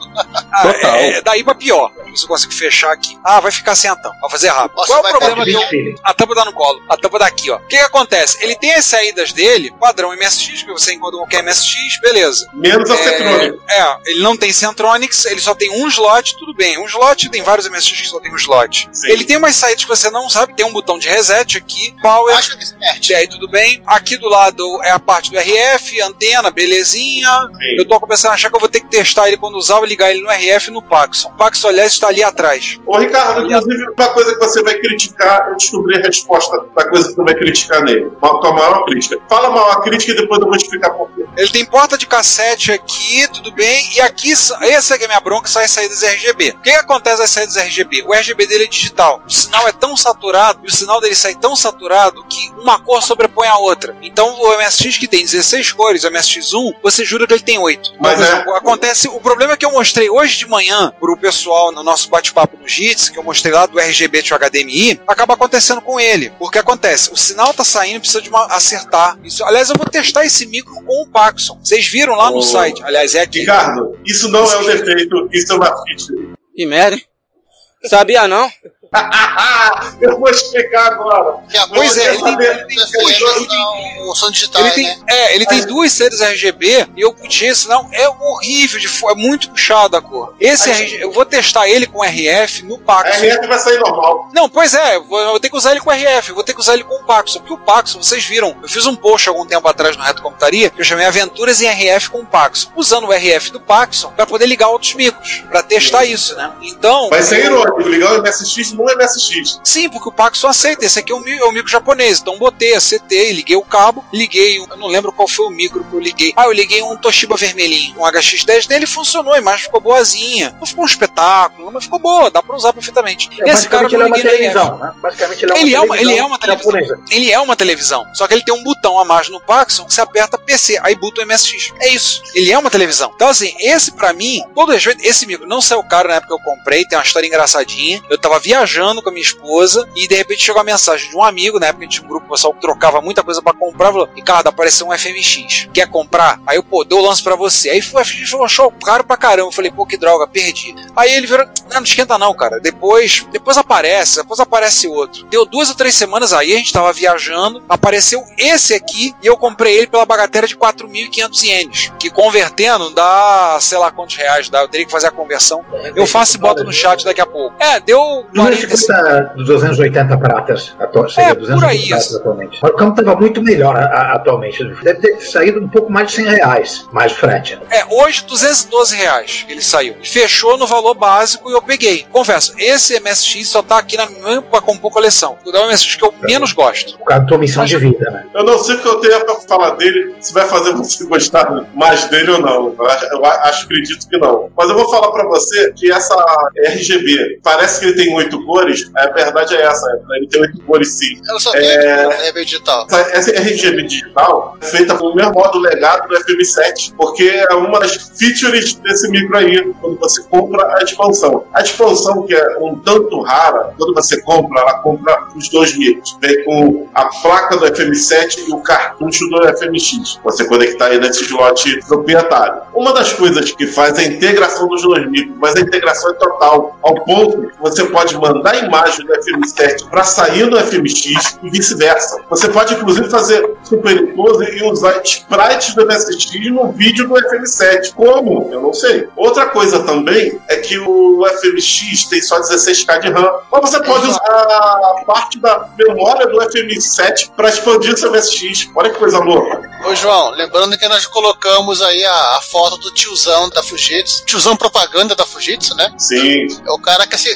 Ah, Total. é, daí pra pior. Se eu consigo fechar aqui. Ah, vai ficar sem a tampa. Vou fazer rápido. Nossa, Qual é o vai problema que eu. A tampa tá no colo. A tampa daqui, ó. O que, que acontece? Ele tem as saídas dele, padrão MSX, que você encontra qualquer MSX, beleza. Menos a Centronic. É, é, ele não tem Centronics, ele só tem um slot, tudo bem. Um slot, tem vários MSX que só tem um slot. Sim. Ele tem umas saídas que você não sabe, tem um botão de reset aqui, power, Acho que expert. e aí tudo bem. Aqui do lado é a parte do RF, antena, belezinha. Sim. Eu tô começando a achar que eu vou ter que testar ele quando usar, e ligar ele no RF e no Paxson. Paxson, aliás, está ali atrás. Ô, Ricardo, inclusive, uma coisa que você vai criticar, eu descobri a resposta da coisa que você vai criticar nele. Uma, tua maior crítica. Fala a maior crítica e depois eu vou explicar por quê. Ele tem porta de cassete aqui, tudo bem. E aqui, essa aqui é a minha bronca, sai saídas RGB. O que, que acontece nas saídas RGB? O RGB dele é digital. O sinal é tão saturado, e o sinal dele sai tão saturado que uma cor sobrepõe a outra. Então o MSX que tem 16 cores, o MSX1, você jura que ele tem 8. Então, Mas por é- acontece. O problema é que eu mostrei hoje de manhã pro pessoal no nosso bate-papo no JITS, que eu mostrei lá do RGB to HDMI, acaba acontecendo com ele. Porque acontece, o sinal tá saindo, precisa de uma, acertar. Isso, aliás, eu vou testar esse micro com o Paxson. Vocês viram lá no site. Aliás, é aqui. Ricardo, isso não é um defeito, isso é uma feature. Que merda, hein? Sabia não? eu vou explicar agora. A Pois é, ele tem- ele duas- é FM não, o som digital, Ele tem, né? é, ele tem duas séries RGB e eu puxei, senão é horrível, de, é muito puxado a cor. Esse RG, eu vou testar ele com RF no A Paxson. RF vai sair normal. Não, pois é, eu vou, eu vou ter que usar ele com RF, eu vou ter que usar ele com o Paxson, porque o Paxson, vocês viram, eu fiz um post algum tempo atrás no Reto Computaria, que eu chamei Aventuras em RF com o Paxson, usando o RF do Paxson para poder ligar outros micros, para testar isso, né? Então, Vai ser irônico, ligar o MSX no MSX. Sim, porque o Paxson aceita. Esse aqui é um, mi- é um micro japonês. Então botei a CT, liguei o cabo, liguei. um- Eu não lembro qual foi o micro que eu liguei. Ah, eu liguei um Toshiba vermelhinho, um HX10 dele funcionou, a imagem ficou boazinha. Não ficou um espetáculo, mas ficou boa, dá pra usar perfeitamente. É, Esse cara eu é não uma liguei na IF. televisão, né? Basicamente ele é uma Ele é uma, televisão ele é uma televisão. japonesa. Ele é uma televisão. Só que ele tem um botão a mais no Paxson que você aperta PC, aí buta o MSX. É isso. Ele é uma televisão. Então, assim, esse pra mim, todo respeito, esse micro não saiu caro na época que eu comprei, tem uma história engraçadinha. Eu tava viajando com a minha esposa e de repente chegou a mensagem de um amigo, na época a gente tinha um grupo, pessoal que trocava muita coisa pra comprar, falou: Ricardo, apareceu um FMX. Quer comprar? Aí eu, pô, deu o lance pra você. Aí o FMX achou caro pra caramba. Eu falei, pô, que droga, perdi. Aí ele virou, não, não esquenta não, cara. Depois, depois aparece, depois aparece outro. Deu duas ou três semanas aí, a gente tava viajando, apareceu esse aqui e eu comprei ele pela bagatela de 4.500 ienes, que convertendo dá, sei lá quantos reais dá. Eu teria que fazer a conversão. Eu faço e boto no chat daqui a pouco. É, deu 45 250, 280 pratas atual, seria É, 250 por aí, pratas isso. atualmente. Mas o câmbio estava muito melhor a- a- atualmente. Deve ter saído um pouco mais de 100 reais, mais frete. É, hoje 212 reais ele saiu. Fechou no valor básico e eu peguei. Confesso, esse MSX só tá aqui na minha pra compor coleção. O da MSX que eu menos gosto. Por causa da tua missão de vida, né? Eu não sei o que eu tenho pra falar dele, se vai fazer você gostar mais dele ou não. Eu acho, acredito que não. Mas eu vou falar pra você que essa RGB, parece que ele tem oito cores, a verdade é essa, ele tem oito cores sim. Eu só tenho É. RGB digital. Essa, RGB digital é feita com o mesmo modo legado do FM7, porque é uma das features desse micro aí, quando você compra a expansão. A expansão, que é um tanto rara, quando você compra, ela compra os dois micros. Vem com a placa do FM7 e o cartucho do FMX. Você conectar aí nesse slot proprietário. Uma das coisas que faz é a integração dos dois micros, mas a integração é total, ao ponto que você pode mandar a imagem do FM7 para sair do FMX e vice-versa. Você pode, inclusive, fazer superimpose e usar sprites do MSX no vídeo do FM7. Como? Eu não sei. Outra coisa também é que o FMX tem só 16K de RAM, mas você pode usar a parte da memória do FM7 para expandir seu MSX. Olha que coisa louca. Ô, João, lembrando que nós colocamos aí a, a foto do tiozão da Fujitsu, tiozão propaganda da Fujitsu, né? Sim. É o cara que, assim,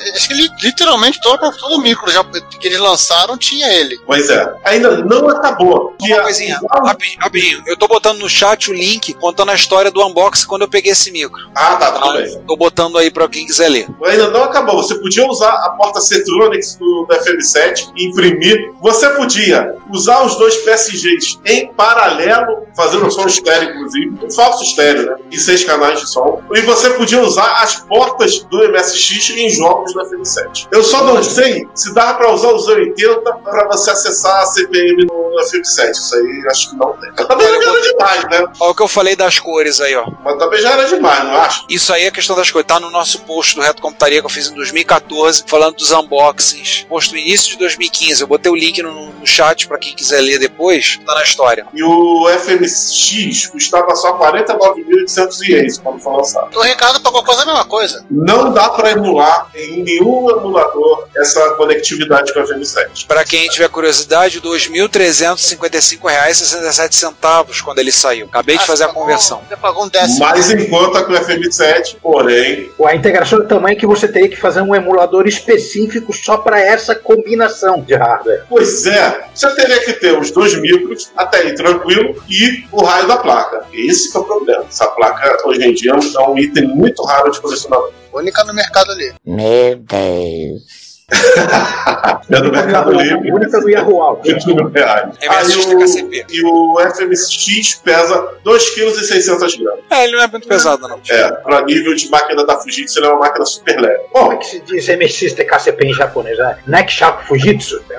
literalmente todo, todo o micro já, que eles lançaram tinha ele. Pois é. Ainda não acabou. Que Uma coisinha, rapidinho, rapidinho. Eu tô botando no chat o link contando a história do unboxing quando eu peguei esse micro. Ah, tá, tudo bem. Tô botando aí pra quem quiser ler. Ainda não acabou. Você podia usar a porta Cetronics do, do FM7 e imprimir. Você podia usar os dois PSGs em paralelo, fazendo um som estéreo, inclusive. Um falso estéreo, né? E seis canais de som. E você podia usar as portas do MSX em jogos do FM7. Eu só não sei se dava pra usar os 80 pra você acessar a CPM no FM7. Isso aí acho que não tem. Também já era demais, né? Olha o que eu falei das cores aí, ó. Mas também já era demais, não acho? Isso aí é questão das cores. Tá no nosso post do Reto Computaria que eu fiz em 2014, falando dos unboxings. Posto no início de 2015. Eu botei o link no, no chat para quem quiser ler depois. Tá na história. E o FMX custava só 49.800 ienes quando foi lançado. O recado pra qualquer coisa é a mesma coisa. Não dá para emular em nenhum emulador essa conectividade com o FM7. Para quem tiver curiosidade, 2.356. R$5,67 quando ele saiu. Acabei ah, de fazer a conversão. Você pagou um décimo. Mais em conta com o FB7, porém. A integração é tamanho que você teria que fazer um emulador específico só para essa combinação de hardware. Pois é. Você teria que ter os dois micros, até aí tranquilo, e o raio da placa. Esse é o problema. Essa placa, hoje em dia, é um item muito raro de colecionador. Única no mercado ali. Meu Deus. É do Mercado Livre. Única do Yahoo Auto. 20 mil reais. MSX Aí o- TKCP. E o FMX pesa 2,6 kg. É, ele não é muito pesado, não. É, para nível de máquina da Fujitsu, ele é uma máquina super leve. Como Bom, é que se diz MSX TKCP em japonês? Né? Nekshaku Fujitsu?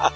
Ah,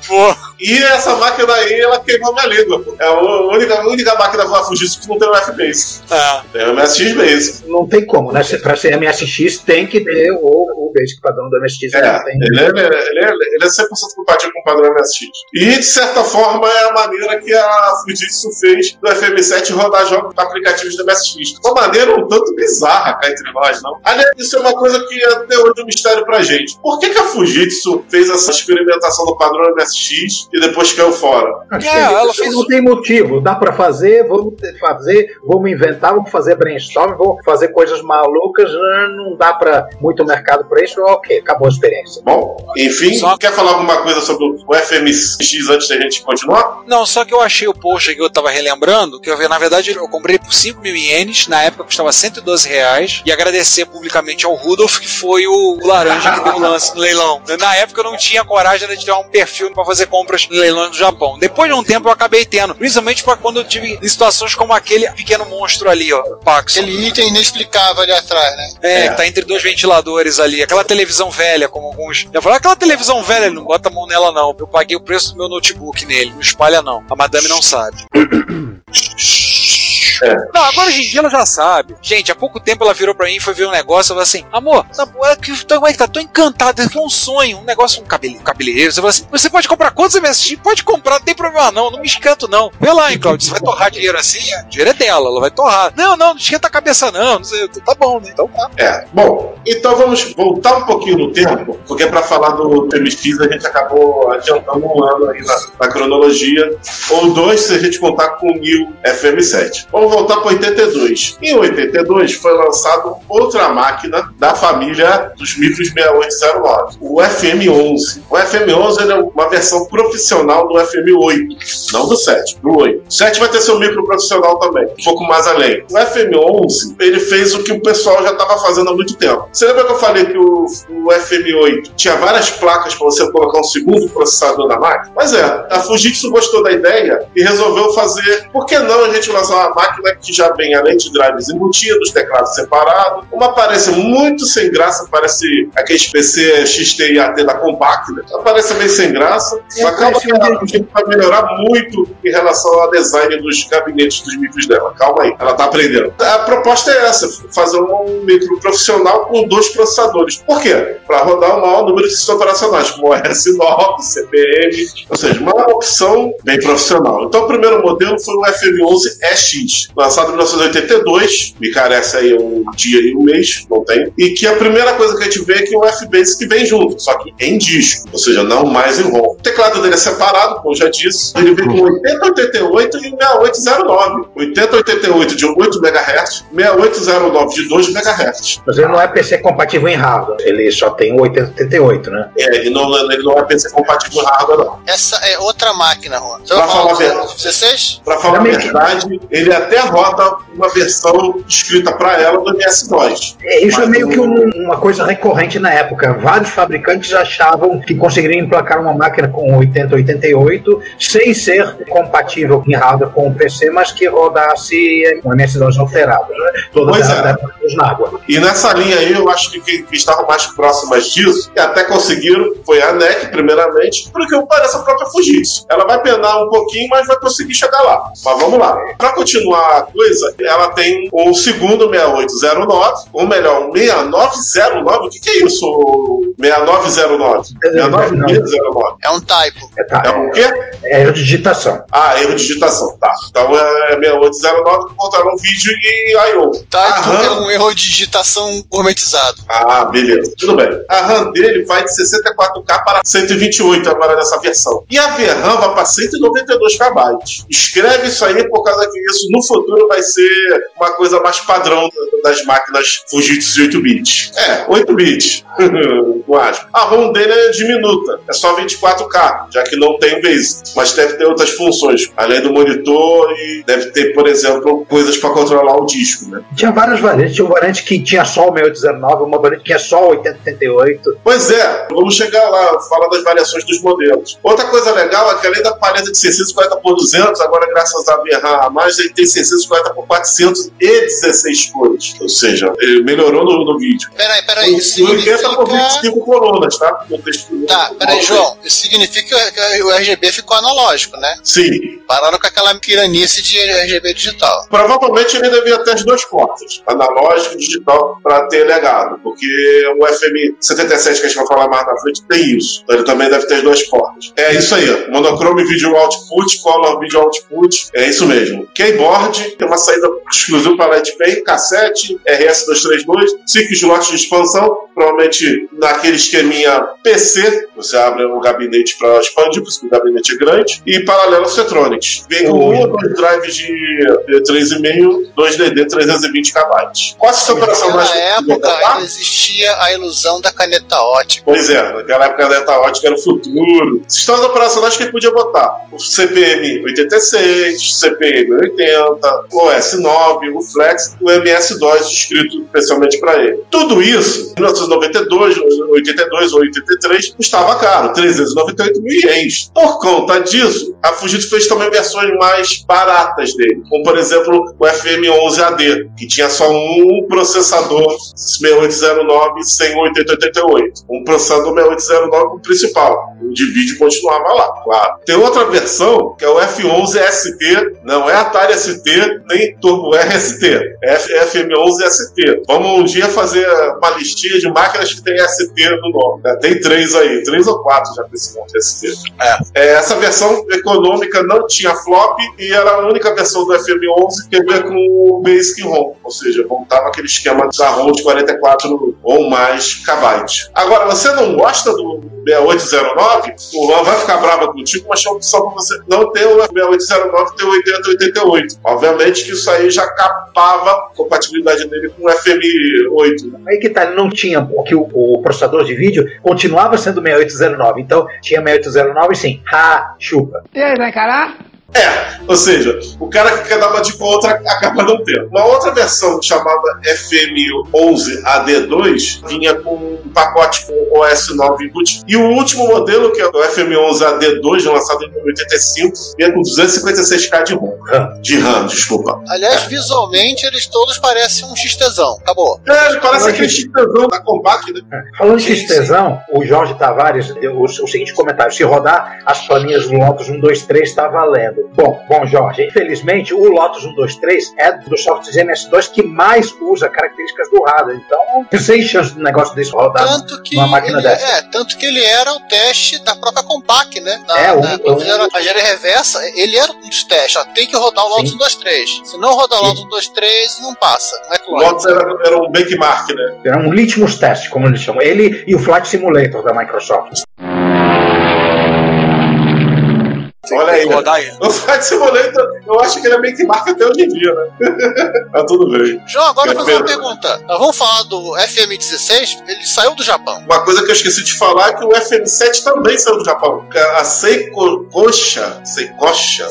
e essa máquina aí, ela queimou minha língua. pô. É a única, a única máquina da Fujitsu que não tem o F-Base. É. Tem o MSX Base. não tem como, né? Para ser MSX tem que ter o, o basic padrão do MSX. É, não tem. ele é, ele, é, ele, é, ele é 100% compatível com o padrão MSX. E, de certa forma, é a maneira que a Fujitsu fez do FM7 rodar jogos aplicativos do MSX. Uma maneira um tanto bizarra cá entre nós, não? Aliás, isso é uma coisa que até hoje é um mistério pra gente. Por que, que a Fujitsu fez essa experimentação do padrão MSX e depois caiu fora. Acho que não tem motivo, dá pra fazer, vamos fazer, vamos inventar, vamos fazer brainstorm, vamos fazer coisas malucas, eh, não dá pra muito mercado pra isso, ok, acabou a experiência. Bom, enfim, quer falar alguma coisa sobre o FMX antes da gente continuar? Não, só que eu achei o post que eu tava relembrando, que eu, na verdade eu comprei por 5 mil ienes, na época custava 112 reais, e agradecer publicamente ao Rudolf, que foi o laranja que deu o lance no leilão. Na época eu não tinha coragem de ter um perfil pra fazer compras no leilão do Japão. Depois de um tempo eu acabei tendo, principalmente pra quando eu tive em situações como aquele pequeno monstro ali, ó, Paxson. Aquele item inexplicável ali atrás, né? É, que tá entre dois ventiladores ali, aquela televisão velha, como alguns. Eu falei, aquela televisão velha, não bota a mão nela não. Eu paguei o preço do meu notebook nele, não espalha não. A madame não sabe. Não, agora hoje em dia ela já sabe. Gente, há pouco tempo ela virou pra mim e foi ver um negócio e falou assim: Amor, na boa, que, como é que tá? Tô encantado, aqui é um sonho, um negócio, um cabele, cabeleireiro. Você falou assim: Você pode comprar quantos assistir? Pode comprar, não tem problema não, não me esquento não. Vê lá, hein, Claudio, você vai torrar dinheiro assim? É, dinheiro é dela, ela vai torrar. Não, não, não esquenta a cabeça não, não sei, tá bom, né? Então tá. É, bom, então vamos voltar um pouquinho no tempo, porque para falar do FMX a gente acabou adiantando um ano aí na, na cronologia, ou dois se a gente contar com o New FM7. Vamos voltar para 82. Em 82 foi lançado outra máquina da família dos micros 6809, o FM11. O FM11 ele é uma versão profissional do FM8, não do 7, do 8. O 7 vai ter seu micro profissional também, um pouco mais além. O FM11 ele fez o que o pessoal já estava fazendo há muito tempo. Você lembra que eu falei que o, o FM8 tinha várias placas para você colocar um segundo processador na máquina? Pois é, a Fujitsu gostou da ideia e resolveu fazer. Por que não a gente lançar uma máquina que já vem além de drives embutidos, teclado separado, uma aparência muito sem graça, parece aqueles PC XT e AT da Compaq, né? Aparece meio sem graça, mas calma que a Fujitsu vai melhorar muito em relação ao design dos gabinetes dos micros dela. Calma aí, ela tá aprendendo. A proposta é essa: fazer um micro profissional com dois processadores. Por quê? Para rodar o maior número de sistemas operacionais, como S9, CPM, ou seja, uma opção bem profissional. Então, o primeiro modelo foi o FM11EX, lançado em 1982, me carece aí um dia e um mês, não tem, e que a primeira coisa que a gente vê é que o FBasic vem junto, só que em disco, ou seja, não mais em ROM. O teclado dele é separado, como eu já disse, ele vem com 8088 e 6809. 8088 de 8 MHz, 6809 de 2 MHz. Mas ele não é PC compatível em hardware, ele só tem o 8088, né? É, ele não, ele não é PC compatível com hardware, não. Essa é outra máquina, Juan. Pra falar falar verdade. do 16? Pra falar a verdade, ele até roda uma versão escrita pra ela do MS-DOS. É, Isso é meio que um- uma coisa recorrente na época. Vários fabricantes achavam que conseguiriam emplacar uma máquina com 8088 sem ser compatível em hardware com o PC, mas que rodasse com MS-DOS alterado. Né? Toda Pois a é. Nágua. E nessa linha aí, eu acho que quem que estavam mais próximas disso, e até conseguiram, foi a NEC, primeiramente, porque parece a própria Fujitsu. Ela vai penar um pouquinho, mas vai conseguir chegar lá. Mas vamos lá. Para continuar a coisa, ela tem o segundo 6809, ou melhor, um 6909. O que, que é isso, 6909? 6909. É um typo. É, tá, É o quê? é erro de digitação. Ah, erro de digitação. Tá. Então é 6809 que botaram um vídeo e I.O. Typo Aham. é um erro de digitação gourmetizado. Ah, beleza. Tudo bem. A RAM dele vai de 64K para 128 agora nessa versão. E a VRAM vai para 192 KB. Escreve isso aí por causa que isso no futuro vai ser uma coisa mais padrão das máquinas Fujitsu de 8 bits. É, 8 bits. Aspas. A ROM dele é diminuta. É só 24K, já que não tem o Basic. Mas deve ter outras funções. Além do monitor e deve ter, por exemplo, coisas para controlar o disco, né? Tinha várias variantes. Tinha uma variante que tinha só o 6819, uma variante que tinha só o 8088. Pois é, vamos chegar lá, falar das variações dos modelos. Outra coisa legal é que além da paleta de 640 por 200, agora graças a VRAM a mais, ele tem 640 por 416 cores. Ou seja, ele melhorou no, no vídeo. Peraí, peraí. Isso E 80 por significa... 25 colunas, tá? No texto- Tá, peraí, João. Isso significa que o RGB ficou analógico, né? Sim. Pararam com aquela piranice de RGB digital. Provavelmente ele devia ter as duas portas, analógico e digital, para ter legado, porque o FM77 que a gente vai falar mais na frente tem isso. Então ele também deve ter as duas portas. É isso aí, monochrome video output, color video output, é isso mesmo. Keyboard tem uma saída exclusivo para Light Pen, cassete, RS232, 5 slots de expansão, provavelmente naquele esqueminha PC, você abre um gabinete para expandir, porque o gabinete é grande, e paralelo Cetronics. Vem com um ou dois drives de 3,5, 2DD 320 KB. Qual a sistema operacional Naquela época ainda existia a ilusão da caneta ótica. Pois é, naquela época a caneta ótica era o futuro. Sistemas operacionais que ele podia botar: o CPM 86, CPM 80, o OS9, o Flex, o MS-DOS escrito especialmente para ele. Tudo isso, em 1992, 82 ou 83, custava caro, 398 mil ienes. Por conta disso, a Fujitsu fez também versões mais baratas dele, como por exemplo o FM11AD, que tinha só um processador 6809 sem 8088. Um processador 6809 principal. O de vídeo continuava lá, claro. Tem outra versão que é o F11ST, não é Atari ST nem Turbo RST, é FM11ST. Vamos um dia fazer uma listinha de máquinas que tem ST no nome. né? Tem três aí, três ou quatro já com esse nome de ST. É, essa versão econômica não tinha flop e era a única versão do FM11 que veio com o Basic ROM, ou seja, voltava aquele esquema da ROM de 44 ou mais kbytes. Agora, você não gosta do 6809? O Luan vai ficar bravo contigo, mas é uma opção para você não ter o 6809 e ter o 8088. Obviamente que isso aí já capava a compatibilidade dele com o FM8. né? Aí que tá, ele não tinha, porque o, o processador de vídeo continuava sendo 6809. Então tinha 6809 sim. Ha, chupa. E aí, vai encarar? É, ou seja, o cara que quer dar uma dica ou outra acaba não tendo. Uma outra versão chamada FM11AD2 vinha com um pacote com OS 9 input. E o último modelo, que é o FM11AD2, lançado em 1985, vinha com 256k de ROM. De RAM, desculpa. Aliás, visualmente eles todos parecem um XTzão. Acabou. É, parece aquele XTzão da Compact, né? Falando de extensão, o Jorge Tavares deu o, o seguinte comentário: se rodar as planilhas do Lotus 1, 2, 3, está valendo. Bom, bom, Jorge, infelizmente o Lotus 1, 2, 3 é dos softwares MS2 que mais usa características do hardware. Então, sem chance de um negócio desse rodar Tanto que numa máquina ele, dessa. é, tanto que ele era o teste da própria Compact, né? Da, É, um- da- quando um- fizeram a engenharia reversa, ele era um dos testes. Ó, tem que rodar o Lotus 1, 2, 3. Se não rodar o Lotus 1, 2, 3, não passa. Não é O clone. Lotus era, era um benchmark, né? Era um litmus test, como eles chamam. Ele e o Flight Simulator da Microsoft. Olha aí. rodar ele. O Flight Simulator, eu acho que ele é benchmark até hoje em dia, né? Mas tudo bem. João, agora eu vou fazer uma pergunta. Nós vamos falar do FM16, ele saiu do Japão. Uma coisa que eu esqueci de falar é que o FM7 também saiu do Japão. A Seiko coxa. Sem coxa.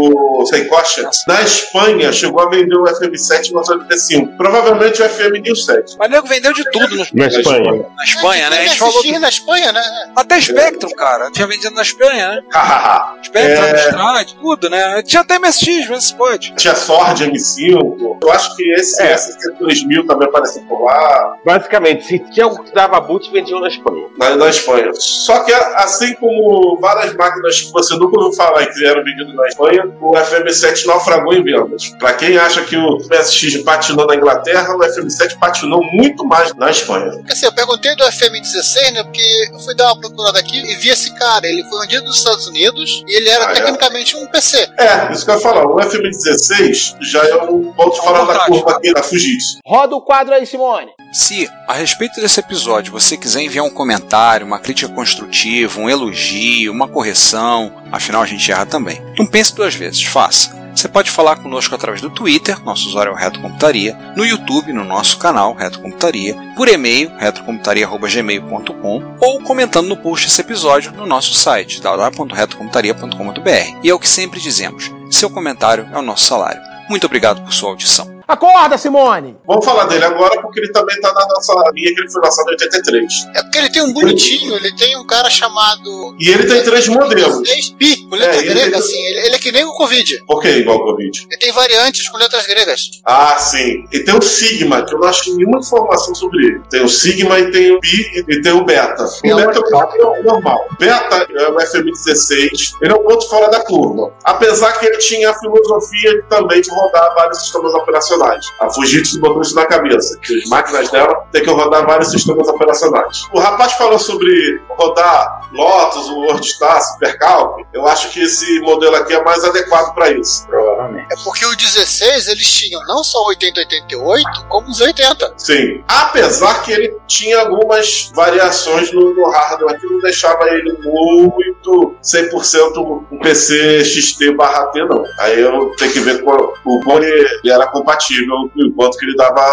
o Seikosha, na Espanha, chegou a vender o FM7 em 1985. Provavelmente o FM New 7. Mas o nego vendeu de tudo no- Na Espanha. na Espanha, né? A gente falou. na Espanha, né? Até Spectrum, cara. Tinha vendido na Espanha, né? Spectrum, É. Amstrad, tudo, né? Tinha até MSX, mas pode. Tinha Ford M5. Eu acho que esse É. SC3000 também apareceu por lá. Basicamente, se tinha algo que dava boot, vendiam na Espanha. na, na Espanha. Só que, assim como várias máquinas que você nunca ouviu falar e que eram vendidas na Espanha, o FM7 naufragou em vendas. Para quem acha que o PSX patinou na Inglaterra, o FM7 patinou muito mais na Espanha. Assim, eu perguntei do FM16, né? Porque eu fui dar uma procurada aqui e vi esse cara. Ele foi vendido nos Estados Unidos e ele era Ah, é? tecnicamente um PC. É, isso que eu ia falar. O FM16 já é um ponto fora da curva aqui da Fujitsu. Roda o quadro aí, Simone. Se, a respeito desse episódio, você quiser enviar um comentário, uma crítica construtiva, um elogio, uma correção, afinal a gente erra também. Não pense duas vezes, faça. Você pode falar conosco através do Twitter, nosso usuário é o Reto Computaria, no YouTube, no nosso canal Reto Computaria, por e-mail, retrocomputaria.gmail.com ou comentando no post desse episódio no nosso site, www.retocomputaria.com.br. E é o que sempre dizemos, seu comentário é o nosso salário. Muito obrigado por sua audição. Acorda, Simone! Vamos falar dele agora porque ele também tá na nossa linha que ele foi lançado em 83. É porque ele tem um bonitinho, ele tem um cara chamado. E ele tem três modelos. Pi, com letras É, ele gregas, tem- assim. Ele, ele é que nem o Covid. Por que igual ao Covid? Ele tem variantes com letras gregas. Ah, sim. E tem o Sigma, que eu não acho nenhuma informação sobre ele. Tem o Sigma e tem o Pi e tem o Beta. O Beta é o normal. Beta é o FM16, ele é um ponto fora da curva. Apesar que ele tinha a filosofia também de rodar vários sistemas operacionais operacionais. A Fujitsu botou isso na cabeça, que as máquinas dela têm que rodar vários sistemas operacionais. O rapaz falou sobre rodar Lotus, o WordStar, Supercalc. Eu acho que esse modelo aqui é mais adequado para isso. Provavelmente. É porque o 16 eles tinham não só 80 88, como os 80. Sim. Apesar que ele tinha algumas variações no, no hardware que não deixava ele muito 100% um PC XT barra T, não. Aí eu tenho que ver qual, o quão ele era compatível e o quanto que ele dava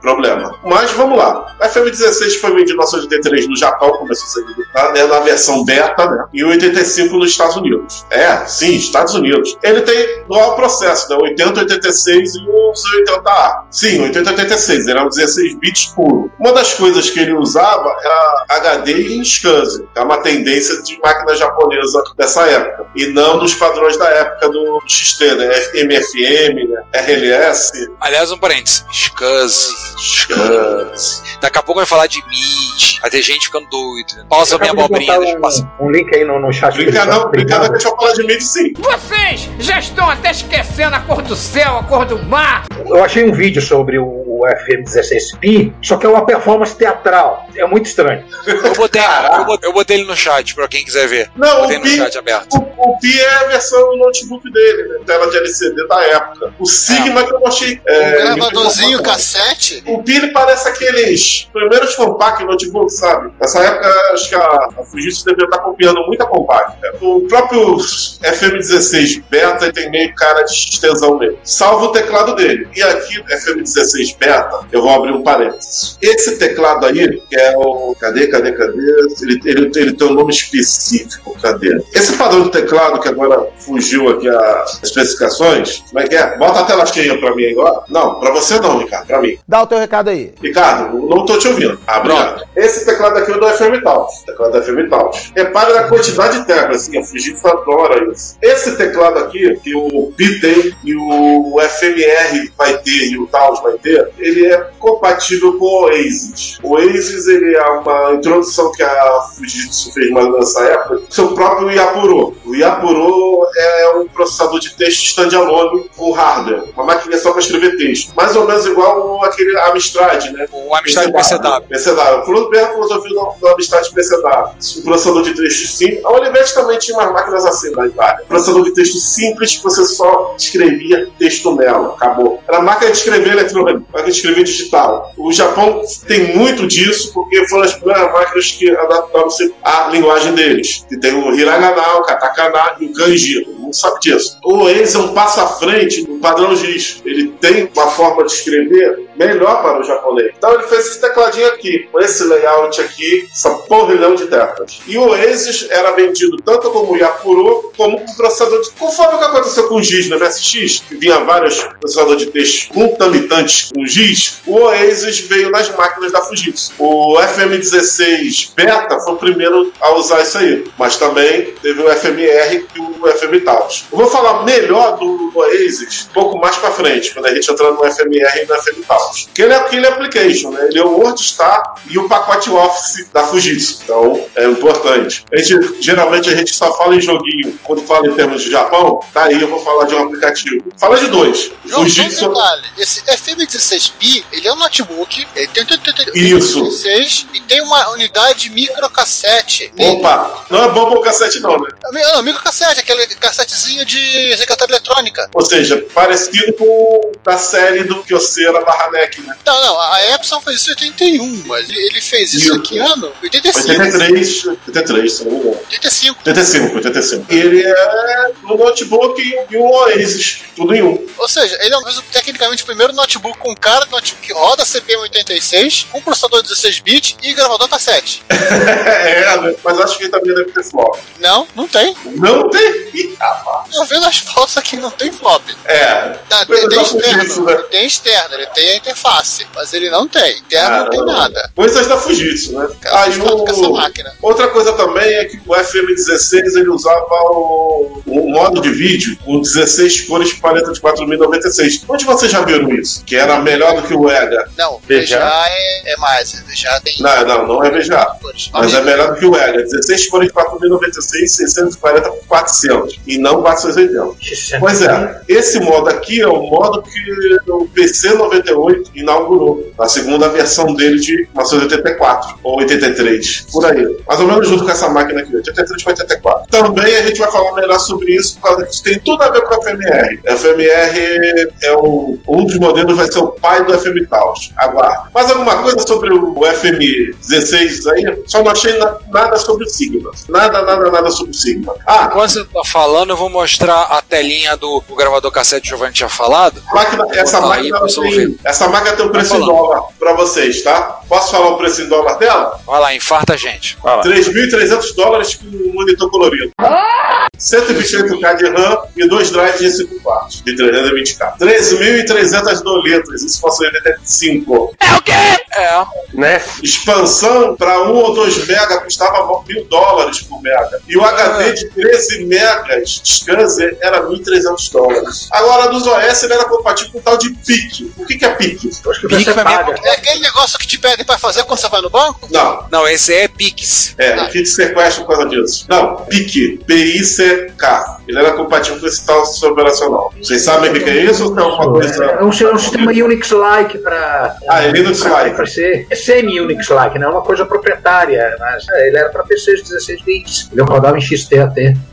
problema. Mas vamos lá. A FM16 foi vendido em 1983 no Japão, começou a ser vendido na, né, na versão beta, né? E 85 nos Estados Unidos. É, sim, Estados Unidos. Ele tem no processo, né? 80, 86 e os 80A. Sim, 80, 86. Ele é um 16 bits puro. Uma das coisas que ele usava era HD em SCSI. É uma tendência de máquina japonesa dessa época. E não nos padrões da época do XT, né? MFM, né? RLS. Aliás, um parênteses. SCSI. SCSI. Daqui a pouco vai falar de MIDI. Vai ter gente ficando doido. Pausa minha abobrinha, botar deixa eu passar. um, um link aí no, no chat. Brinca não, brinca não, deixa eu falar de MIDI sim. Vocês já estão até esquecendo a cor do céu, a cor do mar. Eu achei um vídeo sobre o, o FM16P, só que é uma performance teatral. É muito estranho. Eu botei, eu botei, eu botei ele no chat pra quem quiser ver. Não, botei o no Pi, chat aberto. o, o Pi é a versão notebook dele, né? Tela de LCD da época. O Sigma que eu achei. Um É, gravadorzinho muito cassete. O Pi ele parece aqueles primeiros compact notebook, sabe? Nessa época, acho que a, a Fujitsu devia estar copiando muita compact. né? O próprio FM16 Beta tem meio cara de XTzão mesmo. Salvo o teclado dele. E aqui, FM16 Beta, eu vou abrir um parênteses. Esse teclado aí, que é o. Cadê, cadê, cadê? Ele, ele, ele tem um nome específico. Cadê? Esse padrão de teclado que agora fugiu aqui as especificações, como é que é? Bota a tela cheia pra mim agora. Não, pra você não, Ricardo, pra mim. Dá o teu recado aí. Ricardo, não tô te ouvindo. Ah, obrigado. Esse teclado aqui é o do FM Taos. Teclado do FM Taos. Repare na quantidade de teclas, assim, a Fujitsu adora isso. Esse teclado aqui, que o Pi tem e o FMR vai ter e o Taos vai ter, ele é compatível com o Oasis. O Oasis, ele é uma introdução que a Fujitsu fez mais nessa época, seu próprio Yapuro. O Yapuro é um processador de texto standalone com hardware, uma máquina só para escrever texto. Mais ou menos igual aquele Amstrad, né? O Amstrad PCW. PCW. Falando bem a filosofia do, do Amstrad PCW. Um processador de texto simples. A Olivetti também tinha umas máquinas assim na Itália. Processador de texto simples que você só escrevia texto nela. Acabou. Era máquina de escrever eletrônica, máquina escrever digital. O Japão tem muito disso porque foram as primeiras máquinas que adaptaram-se à linguagem deles. Que tem o hiragana, o katakana e o kanji. Sabe disso. O Oasis é um passo à frente do padrão GIS. Ele tem uma forma de escrever melhor para o japonês. Então ele fez esse tecladinho aqui, com esse layout aqui, essa porrilhão de teclas. E o Oasis era vendido tanto como Yapuro, como com processador de... Conforme o que aconteceu com o GIS no MSX, que vinha vários processadores de texto concomitantes com o GIS, o Oasis veio nas máquinas da Fujitsu. O FM16 Beta foi o primeiro a usar isso aí, mas também teve o FMR e o FM Taos. Eu vou falar melhor do Oasis um pouco mais para frente, quando a gente entrar no FMR e no FM Taos. Que ele é aquele application, né? Ele é o WordStar e o pacote Office da Fujitsu. Então, é importante. A gente, geralmente a gente só fala em joguinho quando fala em termos de Japão. Tá aí, eu vou falar de um aplicativo. Fala de dois. Fujitsu. detalhe. Esse FM16P, ele é um notebook, ele tem Isso. 16 e tem uma unidade microcassete. Opa, não é bom cassete não, né? Não, microcassete, aquele cassetezinho de secretária eletrônica. Ou seja, parecido com o da série do Kyocera barra NEC, né? Não, não, a Epson fez isso em 81, mas ele fez isso aqui ano? 85. 83, 83, se não me engano. 85. 85, 85. E ele é um notebook e um Oasis, tudo em um. Ou seja, ele é um, tecnicamente o primeiro notebook com cara de notebook que roda CPM 86, com processador 16 bits e gravador cassete. é, mas acho que ele também deve ter flop. Não, não tem. Não tem? Ih, rapaz. Tô vendo as fotos aqui, não tem flop. É. Tá, tem, tem externo, Fujitsu, né? ele tem externo, ele tem a interface, mas ele não tem. Interno não tem nada. Coisas da Fujitsu, né? Cara, com essa o... máquina. Outra coisa também é que o FM16 ele usava o, o modo de vídeo com 16 cores de paleta de 4096. Onde vocês já viram isso? Que era melhor do que o EGA. Não, VGA. É, é mais. VGA tem. Não, não, não é VGA. Mas é melhor do que o EGA. 16 cores de 4096, 640 por 400. X600 e não 480. Pois é, esse modo aqui é o modo que o PC98 inaugurou, a segunda versão dele de 1984 ou 83, por aí. Mais ou menos junto com essa máquina aqui, 83 para 84. Também a gente vai falar melhor sobre isso, por causa que isso tem tudo a ver com a FMR. A FMR é o, um dos modelos, vai ser o pai do FM Taos. Aguarde. Mais alguma coisa sobre o FM 16 aí? Só não achei na- nada sobre o Sigma. Nada, nada, nada sobre o Sigma. Ah, Enquanto você tá falando, eu vou mostrar a telinha do, do gravador cassete que o Giovanni tinha falado. máquina- essa, aí máquina você tem, essa máquina tem um preço em dólar pra vocês, tá? Posso falar o preço em dólar dela? Vai lá, infarta a gente. 3.300 dólares com um monitor colorido. 128K de RAM e dois drives de 5 quartos, de 320K. 13.300 doletas, isso fosse 85. É o quê? É. Né? Expansão para 1 ou 2 mega custava mil dólares por mega. E o HD de 13 megas de Scanner era 1.300 dólares. Agora, dos OS ele era compatível com o tal de PIC. O que, que é PIC? Acho que Pix você é paga. É aquele negócio que te pedem pra fazer quando você vai no banco? Não, Não, esse é Pix. É, que te sequestra por causa disso. Não, PIC, P-I-C-K. Ele era compatível com esse tal sistema operacional. Vocês sabem o que que é isso ou tem alguma coisa? É um, é um sistema Unix-like para. Ah, é Linux-like. PC. É semi-Unix-like, não é uma coisa proprietária, mas é, ele era para PCs 16 bits. Ele rodava em XT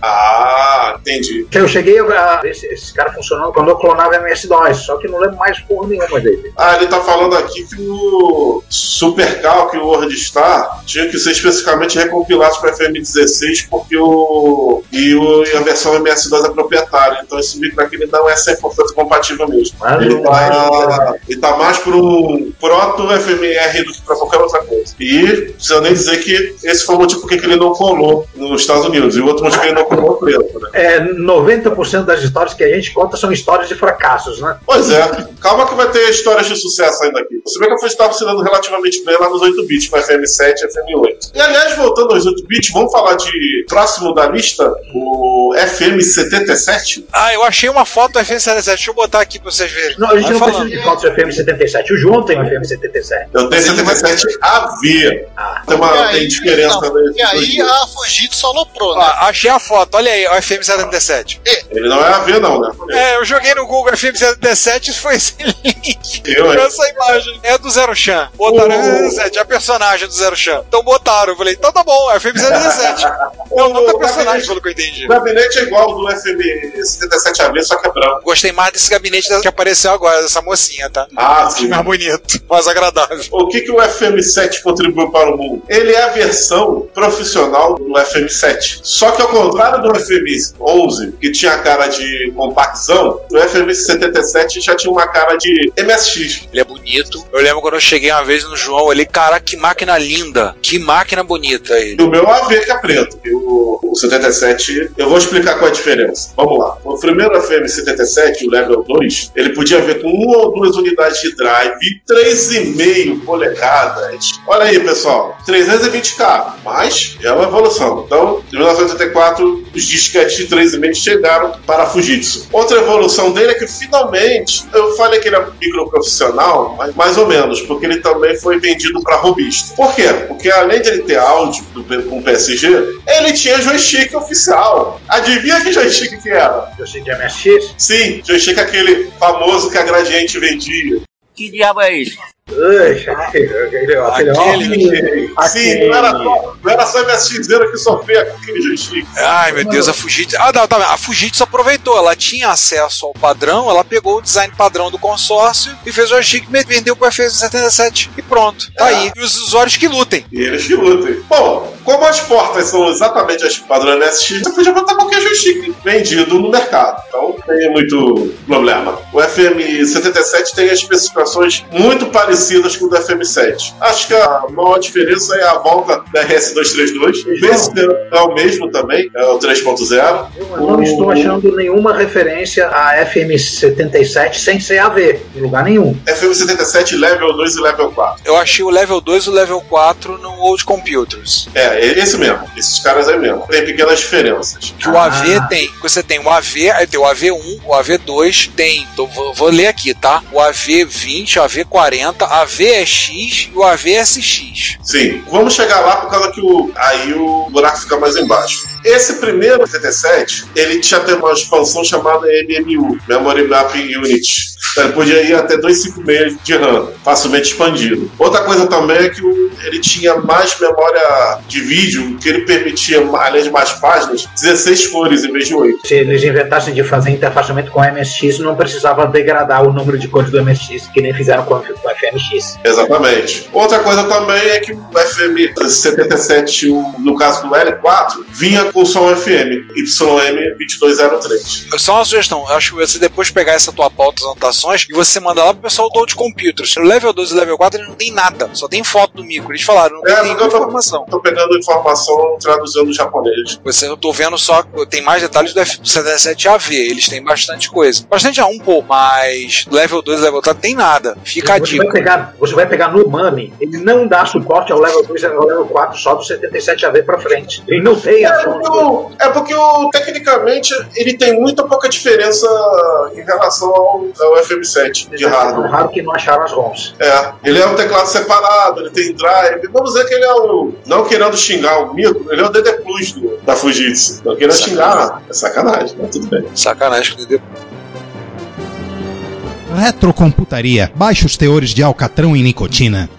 Ah, entendi. Eu cheguei a ver esse, esse cara funcionando quando eu clonava MS-DOS, só que não lembro mais porra nenhuma dele. Ah, ele tá falando aqui que o SuperCalc e o WordStar tinham que ser especificamente recompilados para FM16 porque o e, o e a versão MS2 é proprietária, então esse micro aqui ele não é 100% compatível mesmo. Mas Ele tá, ele tá mais para um proto FMR do que para qualquer outra coisa. E precisa nem dizer que esse foi o motivo por que ele não colou nos Estados Unidos. E o outro motivo que ele não colou foi preto, né? É, 90% das histórias que a gente conta são histórias de fracassos, né? Pois é, calma que vai ter histórias de sucesso ainda aqui. Você vê que eu estava funcionando relativamente bem lá nos 8 bits, com FM7 e FM8. E aliás, voltando aos 8 bits, vamos falar de próximo da lista, o FM77. Ah, eu achei uma foto do FM77. Deixa eu botar aqui pra vocês verem. Não, a gente Vai não falando. precisa de fotos do FM77. O João tem um FM77. Eu tenho 77AV. Tem, uma, tem diferença, não, né? e aí a Fujitsu aloprou, né? Ah, achei a foto, olha aí, o FM77. Ele não é AV, não, né? É, eu joguei no Google FM77 e foi excelente. Eu, hein? Essa imagem é do Zero Chan. Botaram FM77, a personagem do Zero Chan. Então botaram, eu falei, então tá bom, é FM77. É o nome da personagem, pelo que eu entendi. O gabinete é igual ao do FM77AV, só que é branco. Gostei mais desse gabinete que apareceu agora, dessa mocinha, tá? Ah, sim. mais bonito, mais agradável. O que, que o FM7 contribuiu para o mundo? Ele é a versão profissional do FM7. Só que ao contrário do FM11, que tinha a cara de compactzão, o FM77 já tinha uma cara de MSX. Ele é bonito. Eu lembro quando eu cheguei uma vez no João, olhei, cara, que máquina linda. Que máquina bonita ele. E o meu AV que é preto. E o, o 77, eu vou explicar qual é a diferença. Vamos lá. O primeiro FM77, o Level 2, ele podia ver com uma ou duas unidades de drive, 3,5 polegadas. Olha aí, pessoal, 320k, mas é uma evolução. Então, em 1984, os disquetes de 3,5 chegaram para a Fujitsu. Outra evolução dele é que finalmente, eu falei que ele é microprofissional, mas mais ou menos, porque ele também foi vendido para robista. Por quê? Porque além de ele ter áudio do, com PSG, ele tinha joystick oficial. Adivinha que joystick que era? Joystick de MSX? Sim, joystick aquele famoso que a Gradiente vendia. Que diabo é isso? Ui, aquele, aquele, Aquele, Sim, não era só, não era só MSXero que sofria com aquele joystick. Ai, meu Deus, a Fujitsu. Ah, não, tá. A Fujitsu aproveitou. Ela tinha acesso ao padrão, ela pegou o design padrão do consórcio e fez o joystick e vendeu pro F77. E pronto, tá É. aí. E os usuários que lutem. E eles que lutem. Bom, como as portas são exatamente as padrão MSX, você podia botar qualquer joystick vendido no mercado. Então não tem muito problema. O FM77 tem as especificações muito parecidas com o do FM7. Acho que a maior diferença é a volta da RS232. O base é o mesmo também, é o 3.0. Eu não estou achando nenhuma referência a FM77 sem ser AV, em lugar nenhum. FM77 Level 2 e Level 4. Eu achei o level 2 e o level 4 Old Computers. É, é esse mesmo. Esses caras aí mesmo. Tem pequenas diferenças. Que o AV tem, você tem o AV, aí tem o AV1, o AV2, tem, então, vou, vou ler aqui, tá? O AV20, o AV40, AVX e o AVSX. Sim. Vamos chegar lá por causa que o, aí o buraco fica mais embaixo. Esse primeiro 77, ele tinha até uma expansão chamada MMU, Memory Mapping Unit. Então, ele podia ir até 256 de RAM, facilmente expandido. Outra coisa também é que ele tinha mais memória de vídeo, que ele permitia, além de mais páginas, 16 cores em vez de 8. Se eles inventassem de fazer interfaceamento com o MSX, não precisava degradar o número de cores do MSX, que nem fizeram com o FMX. Exatamente. Outra coisa também é que o FM 77, o- no caso do L4, vinha com som FM, YM2203. Só uma sugestão, eu acho que você depois pegar essa tua pauta, as anotações, e você mandar lá pro pessoal do Old Computers. No level 2 e level 4 ele não tem nada, só tem foto do micro. Eles falaram, não tem É, nenhuma tô- informação. Tô pegando informação traduzindo do japonês. Você, eu tô vendo só, tem mais detalhes do F- do 77AV, eles têm bastante coisa. Bastante A1, pô, mas level 2 e level 4 tem nada. Fica a Você dica. vai, pegar, você vai pegar no MAME, ele não dá suporte ao level 2 e ao level 4 só do 77AV pra frente. Ele não tem a porque, o, é porque o, tecnicamente ele tem muita pouca diferença em relação ao, ao FM7 de É hardware. raro que não acharam as ROMs. É, ele é um teclado separado, ele tem drive. Vamos dizer que ele é o. Não querendo xingar o micro, ele é o DD Plus do, da Fujitsu. Não querendo xingar, é sacanagem, mas tudo bem. Sacanagem com o DD. Retrocomputaria. Baixos teores de alcatrão e nicotina.